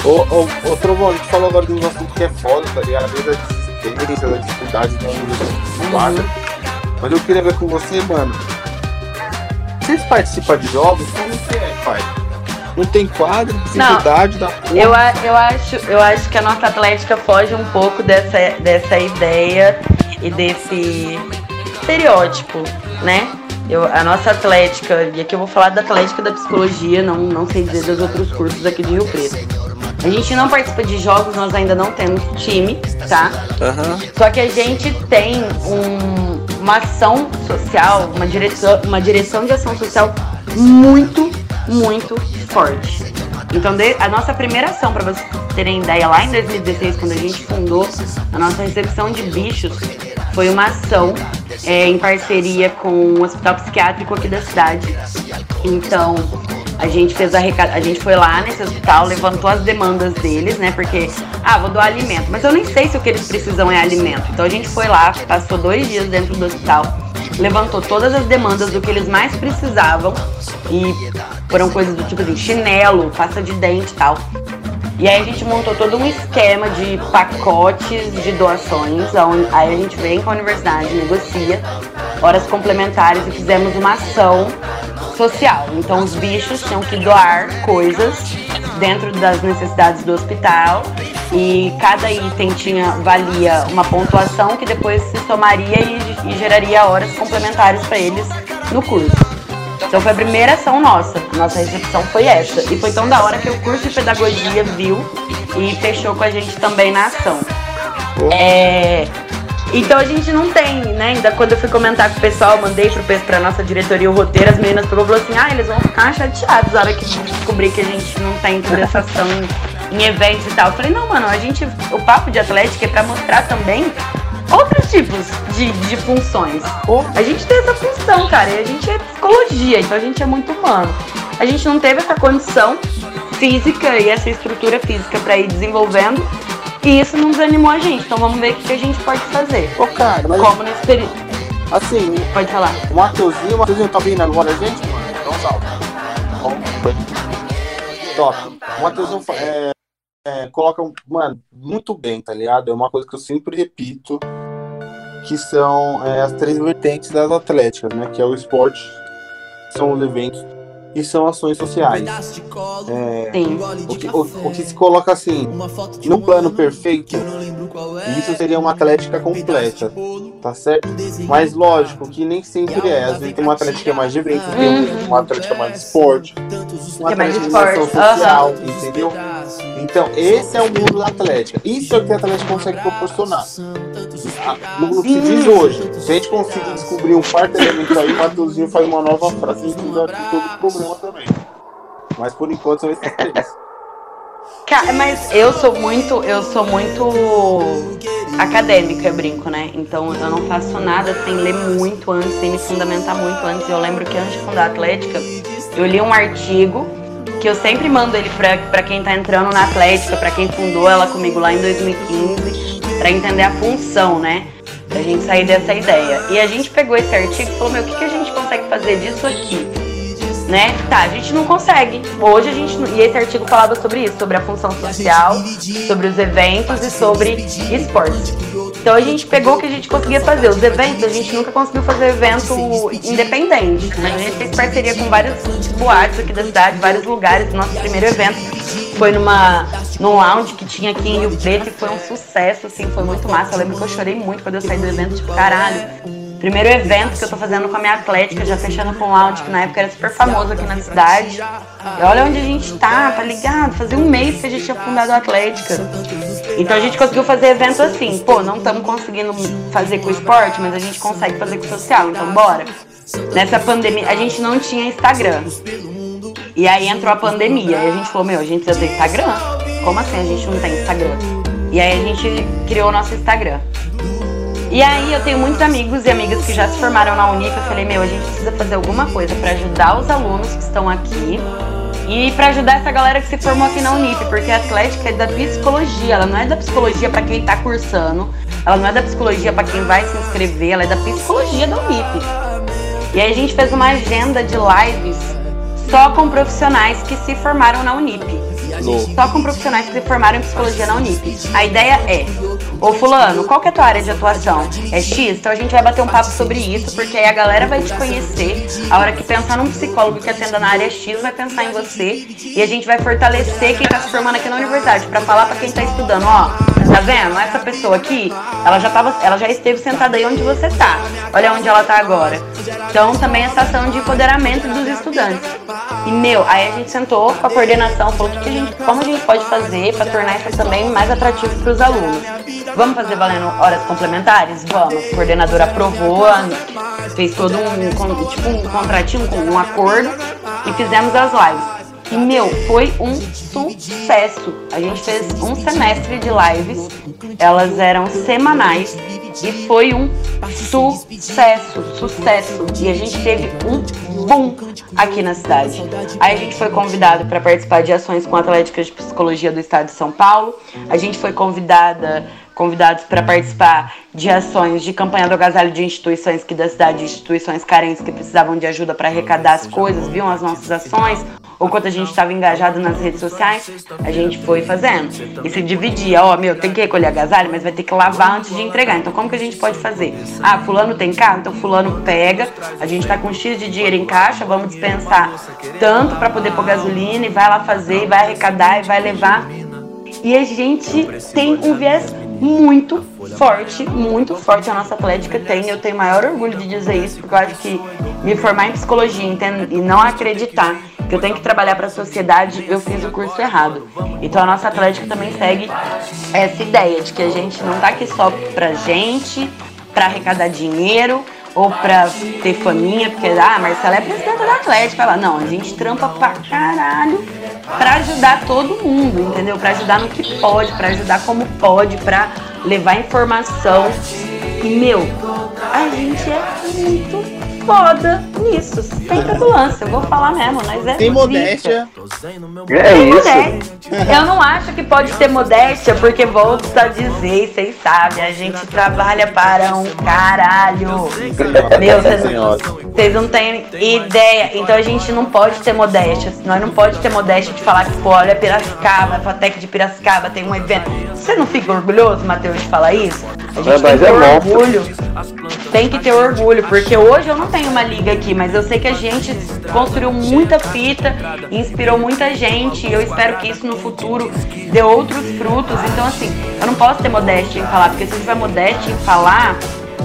Ô, ô, ô Trovão, a gente falou agora de um assunto que é foda, tá ligado? Às vezes a desistência, a dificuldade da universidade. Mas eu queria ver com você, mano. Vocês participam de jogos? Como que é, pai? Não tem quadro, dificuldade da porra. Eu, eu, acho, eu acho que a nossa Atlética foge um pouco dessa, dessa ideia e desse estereótipo, né? Eu, a nossa Atlética, e aqui eu vou falar da Atlética da Psicologia, não, não sei dizer dos outros cursos aqui de Rio Preto. A gente não participa de jogos, nós ainda não temos time, tá? Uhum. Só que a gente tem um, uma ação social, uma direção, uma direção de ação social muito, muito forte. Então, a nossa primeira ação, para vocês terem ideia, lá em 2016, quando a gente fundou a nossa recepção de bichos, foi uma ação é, em parceria com o Hospital Psiquiátrico aqui da cidade. Então, a gente fez a a gente foi lá nesse hospital, levantou as demandas deles, né? Porque, ah, vou doar alimento. Mas eu nem sei se o que eles precisam é alimento. Então a gente foi lá, passou dois dias dentro do hospital, levantou todas as demandas do que eles mais precisavam. E foram coisas do tipo assim, chinelo, pasta de dente e tal. E aí a gente montou todo um esquema de pacotes de doações. Aí a gente vem com a universidade, negocia horas complementares e fizemos uma ação social. Então os bichos tinham que doar coisas dentro das necessidades do hospital e cada item tinha valia uma pontuação que depois se somaria e, e geraria horas complementares para eles no curso. Então foi a primeira ação nossa. Nossa recepção foi essa. E foi tão da hora que o curso de pedagogia viu e fechou com a gente também na ação. É, então a gente não tem, né? Ainda quando eu fui comentar com o pessoal, mandei pro, pra nossa diretoria o roteiro, as meninas falaram assim, ah, eles vão ficar chateados na hora que descobrir que a gente não tem toda essa ação em eventos e tal. Eu falei, não, mano, a gente. O papo de atlética é pra mostrar também outros tipos de, de funções. A gente tem essa função, cara, e a gente é psicologia, então a gente é muito humano. A gente não teve essa condição física e essa estrutura física para ir desenvolvendo. E isso não desanimou a gente. Então vamos ver o que a gente pode fazer. Ô, cara, mas... Como nesse período. Assim, pode falar. O Mateuzinho, o Mateuzinho tá vindo agora gente, mano? Então salve. Top. O Mateuzinho é, é, coloca, mano, muito bem, tá ligado? É uma coisa que eu sempre repito que são é, as três vertentes das atléticas, né? Que é o esporte, são os eventos e são ações sociais. É, o, que, o, o, que, se coloca assim, no plano perfeito, isso seria uma atlética completa, tá certo? Mas lógico que nem sempre é. Às vezes tem uma atlética mais de eventos, tem uma atlética mais de esporte, uma atlética de ação social, entendeu? Então, esse é o mundo da atlética. Isso é o que a atlética consegue proporcionar. No que diz hoje, se a gente conseguir descobrir um quarto elemento aí, o Matuzinho faz uma nova frase e todo o problema também. Mas por enquanto são esses três. Cara, mas eu sou muito, eu sou muito acadêmica, eu brinco, né? Então eu não faço nada sem ler muito antes, sem me fundamentar muito antes. Eu lembro que antes de fundar a Atlética, eu li um artigo que eu sempre mando ele para quem tá entrando na Atlética, para quem fundou ela comigo lá em 2015, para entender a função, né? Pra gente sair dessa ideia. E a gente pegou esse artigo e falou: meu, o que, que a gente consegue fazer disso aqui? né? Tá, a gente não consegue. Hoje a gente. E esse artigo falava sobre isso, sobre a função social, sobre os eventos e sobre esportes. Então a gente pegou o que a gente conseguia fazer. Os eventos, a gente nunca conseguiu fazer evento independente. A gente fez parceria com vários boates aqui da cidade, vários lugares. Nosso primeiro evento foi numa, num lounge que tinha aqui em Rio Preto e foi um sucesso, assim, foi muito massa. Eu lembro que eu chorei muito quando eu saí do evento, tipo, caralho Primeiro evento que eu tô fazendo com a minha atlética, já fechando com o Lounge, que na época era super famoso aqui na cidade. E olha onde a gente tá, tá ligado? Fazia um mês que a gente tinha fundado a Atlética. Então a gente conseguiu fazer evento assim, pô, não estamos conseguindo fazer com o esporte, mas a gente consegue fazer com o social, então bora. Nessa pandemia, a gente não tinha Instagram. E aí entrou a pandemia, e a gente falou, meu, a gente precisa ter Instagram. Como assim a gente não tem Instagram? E aí a gente criou o nosso Instagram. E aí eu tenho muitos amigos e amigas que já se formaram na Unip. Eu falei, meu, a gente precisa fazer alguma coisa para ajudar os alunos que estão aqui e para ajudar essa galera que se formou aqui na Unip, porque a Atlética é da psicologia, ela não é da psicologia para quem tá cursando, ela não é da psicologia para quem vai se inscrever, ela é da psicologia da Unip. E aí a gente fez uma agenda de lives só com profissionais que se formaram na Unip. Só com profissionais que se formaram em psicologia na Unip. A ideia é, ô fulano, qual que é a tua área de atuação? É X? Então a gente vai bater um papo sobre isso, porque aí a galera vai te conhecer. A hora que pensar num psicólogo que atenda na área X, vai pensar em você. E a gente vai fortalecer quem tá se formando aqui na universidade, para falar para quem tá estudando, ó, tá vendo? Essa pessoa aqui, ela já, tava, ela já esteve sentada aí onde você tá. Olha onde ela tá agora. Então também essa ação de empoderamento dos estudantes. E meu, aí a gente sentou com a coordenação, falou o que, que a gente como a gente pode fazer para tornar isso também mais atrativo para os alunos. Vamos fazer valendo horas complementares? Vamos. A coordenadora aprovou, fez todo um, tipo, um contratinho, um acordo e fizemos as lives. E, meu, foi um sucesso. A gente fez um semestre de lives, elas eram semanais e foi um sucesso, sucesso. E a gente teve um boom aqui na cidade. Aí a gente foi convidado para participar de ações com atléticas de psicologia do estado de São Paulo. A gente foi convidada convidados para participar de ações de campanha do agasalho de instituições que da cidade, instituições carentes que precisavam de ajuda para arrecadar as coisas, viam as nossas ações ou quando a gente estava engajado nas redes sociais, a gente foi fazendo. E se dividia, ó, meu, tem que recolher agasalho, mas vai ter que lavar antes de entregar. Então como que a gente pode fazer? Ah, fulano tem carro, então fulano pega, a gente tá com X de dinheiro em caixa, vamos dispensar tanto para poder pôr gasolina e vai lá fazer, e vai arrecadar e vai levar. E a gente tem um viés muito forte, muito forte. A nossa atlética tem. Eu tenho maior orgulho de dizer isso, porque eu acho que me formar em psicologia e não acreditar que eu tenho que trabalhar para a sociedade, eu fiz o curso errado. Então a nossa atlética também segue essa ideia de que a gente não tá aqui só pra gente, para arrecadar dinheiro, ou pra ter faminha, porque, ah, Marcela é presidenta da Atlética. Ela, não, a gente trampa pra caralho pra ajudar todo mundo, entendeu? Pra ajudar no que pode, pra ajudar como pode, pra levar informação. E, meu, a gente é muito foda nisso, sem petulância. Eu vou falar mesmo, nós é. Sem modéstia. É isso. Eu não acho que pode ter modéstia, porque volto a dizer, vocês sabem, a gente trabalha para um caralho. Meu, vocês não, não têm ideia. Então a gente não pode ter modéstia. Nós não pode ter modéstia de falar que, pô, olha Piracicaba, a Fatec de Piracicaba tem um evento. Você não fica orgulhoso, Matheus, de falar isso? A gente é, tem que ter é orgulho. Tem que ter orgulho, porque hoje eu não tenho uma liga aqui, mas eu sei que a gente construiu muita fita, inspirou muita gente, e eu espero que isso no futuro dê outros frutos. Então, assim, eu não posso ter modéstia em falar, porque se eu tiver modéstia em falar,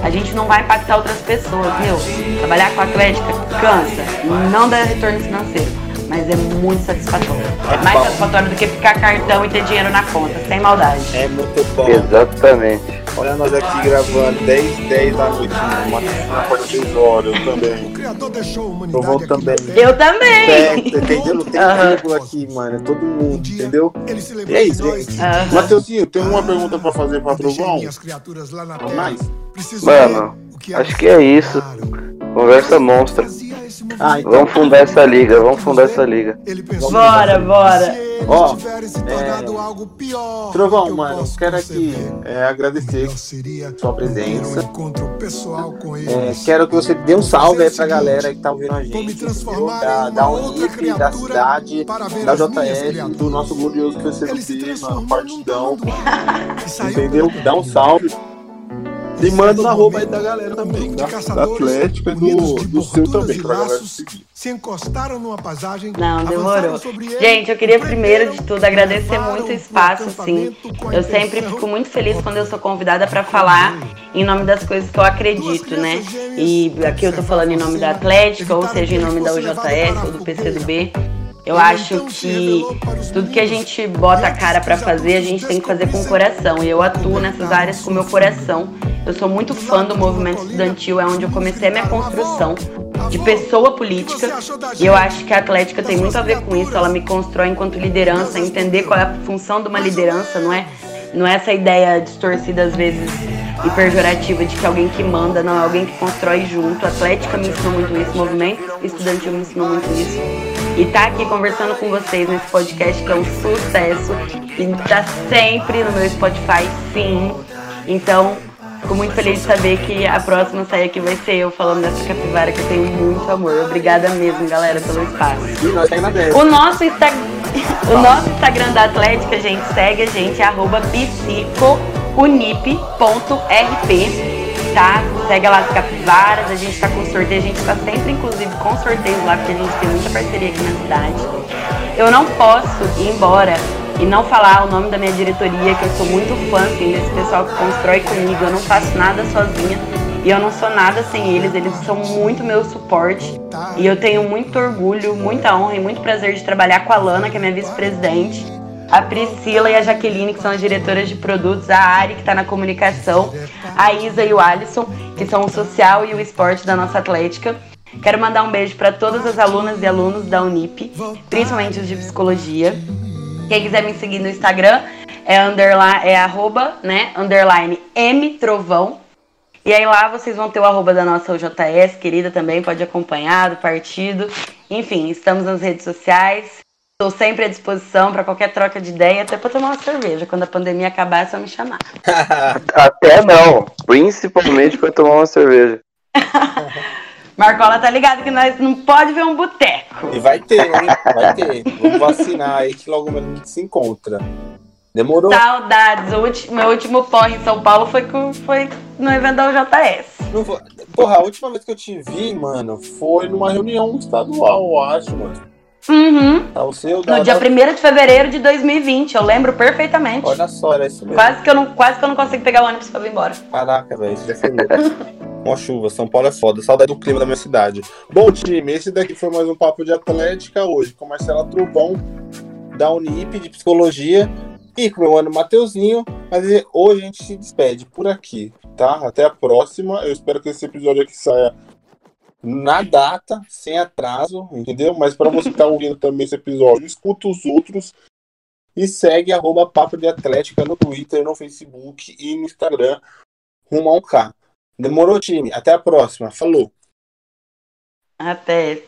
a gente não vai impactar outras pessoas, meu. Trabalhar com a Atlética cansa, não dá retorno financeiro mas é muito satisfatório. É mais satisfatório do que ficar cartão e ter dinheiro na conta, sem maldade. É muito bom. Exatamente. Olha nós aqui gravando 10, 10 da noite, uma porta 6 horas, eu também. Eu vou também. Eu também! É, entendeu? Não tem tempo aqui, mano. É todo mundo, entendeu? E é isso, gente. Uhum. Mateuzinho, tem uma pergunta pra fazer pra Trovão? Mais? Mano, acho que é isso. Conversa monstra. Ah, então... Vamos fundar essa liga, vamos fundar essa liga. Bora, bora. Ó, é... Trovão, mano, quero aqui é, agradecer sua presença. É, quero que você dê um salve aí pra galera que tá ouvindo a gente. Da, da Unip, da cidade, da JS, do nosso glorioso PCB, mano, partidão. Entendeu? Dá um salve. E manda na roupa aí da galera também, da, da Atlética e do, do seu também, pra galera seguir. Se encostaram numa paisagem. Não, demorou. Gente, eu queria primeiro de tudo agradecer muito o espaço, sim. Eu sempre fico muito feliz quando eu sou convidada para falar em nome das coisas que eu acredito, né? E aqui eu tô falando em nome da Atlética, ou seja, em nome da UJS ou do PCdoB. Eu acho que tudo que a gente bota a cara para fazer, a gente tem que fazer com o coração. E eu atuo nessas áreas com o meu coração. Eu sou muito fã do movimento estudantil, é onde eu comecei a minha construção de pessoa política. E eu acho que a Atlética tem muito a ver com isso. Ela me constrói enquanto liderança, entender qual é a função de uma liderança, não é? Não é essa ideia distorcida às vezes e pejorativa de que alguém que manda, não, é alguém que constrói junto. A Atlética me ensinou muito isso, o movimento estudantil me ensinou muito isso. E tá aqui conversando com vocês nesse podcast que é um sucesso e tá sempre no meu Spotify, sim. Então, Fico muito feliz de saber que a próxima sair aqui vai ser eu falando dessa capivara que eu tenho muito amor. Obrigada mesmo, galera, pelo espaço. O nosso, Insta... o nosso Instagram da Atlética, gente, segue a gente, arroba psicounip.rp, tá? Segue lá as capivaras, a gente tá com sorteio, a gente tá sempre, inclusive, com sorteios lá, porque a gente tem muita parceria aqui na cidade. Eu não posso ir embora e não falar o nome da minha diretoria, que eu sou muito fã assim, desse pessoal que constrói comigo. Eu não faço nada sozinha e eu não sou nada sem eles. Eles são muito meu suporte e eu tenho muito orgulho, muita honra e muito prazer de trabalhar com a Lana, que é minha vice-presidente. A Priscila e a Jaqueline, que são as diretoras de produtos, a Ari, que está na comunicação, a Isa e o Alisson, que são o social e o esporte da nossa Atlética. Quero mandar um beijo para todas as alunas e alunos da Unip, principalmente os de psicologia. Quem quiser me seguir no Instagram é underline, é arroba, né, underline mtrovão. E aí lá vocês vão ter o arroba da nossa UJS, querida também, pode acompanhar do partido. Enfim, estamos nas redes sociais. Estou sempre à disposição para qualquer troca de ideia, até para tomar uma cerveja. Quando a pandemia acabar, é só me chamar. até não, principalmente para tomar uma cerveja. Marcola tá ligado que nós não pode ver um boteco. E vai ter, hein? Vai ter. Vamos vacinar aí que logo menos a gente se encontra. Demorou? Saudades. O último, meu último porre em São Paulo foi, com, foi no evento da UJS. Não vou- Porra, a última vez que eu te vi, mano, foi numa reunião estadual, eu acho, mano. Uhum. Tá o seu da, No dia da- 1 de fevereiro de 2020, eu lembro perfeitamente. Olha só, era isso mesmo. Quase que, eu não, quase que eu não consigo pegar o ônibus pra vir embora. Caraca, velho, isso já foi louco. Uma chuva, São Paulo é foda, saudade do clima da minha cidade. Bom, time, esse daqui foi mais um papo de Atlética hoje, com Marcela Trubão, da Unip, de Psicologia, e com o meu ano Mateuzinho. Mas hoje a gente se despede por aqui, tá? Até a próxima. Eu espero que esse episódio aqui saia na data, sem atraso, entendeu? Mas para você que tá ouvindo também esse episódio, escuta os outros e segue arroba Papo de Atlética no Twitter, no Facebook e no Instagram, rumo a um K. Demorou, time. Até a próxima. Falou. Até.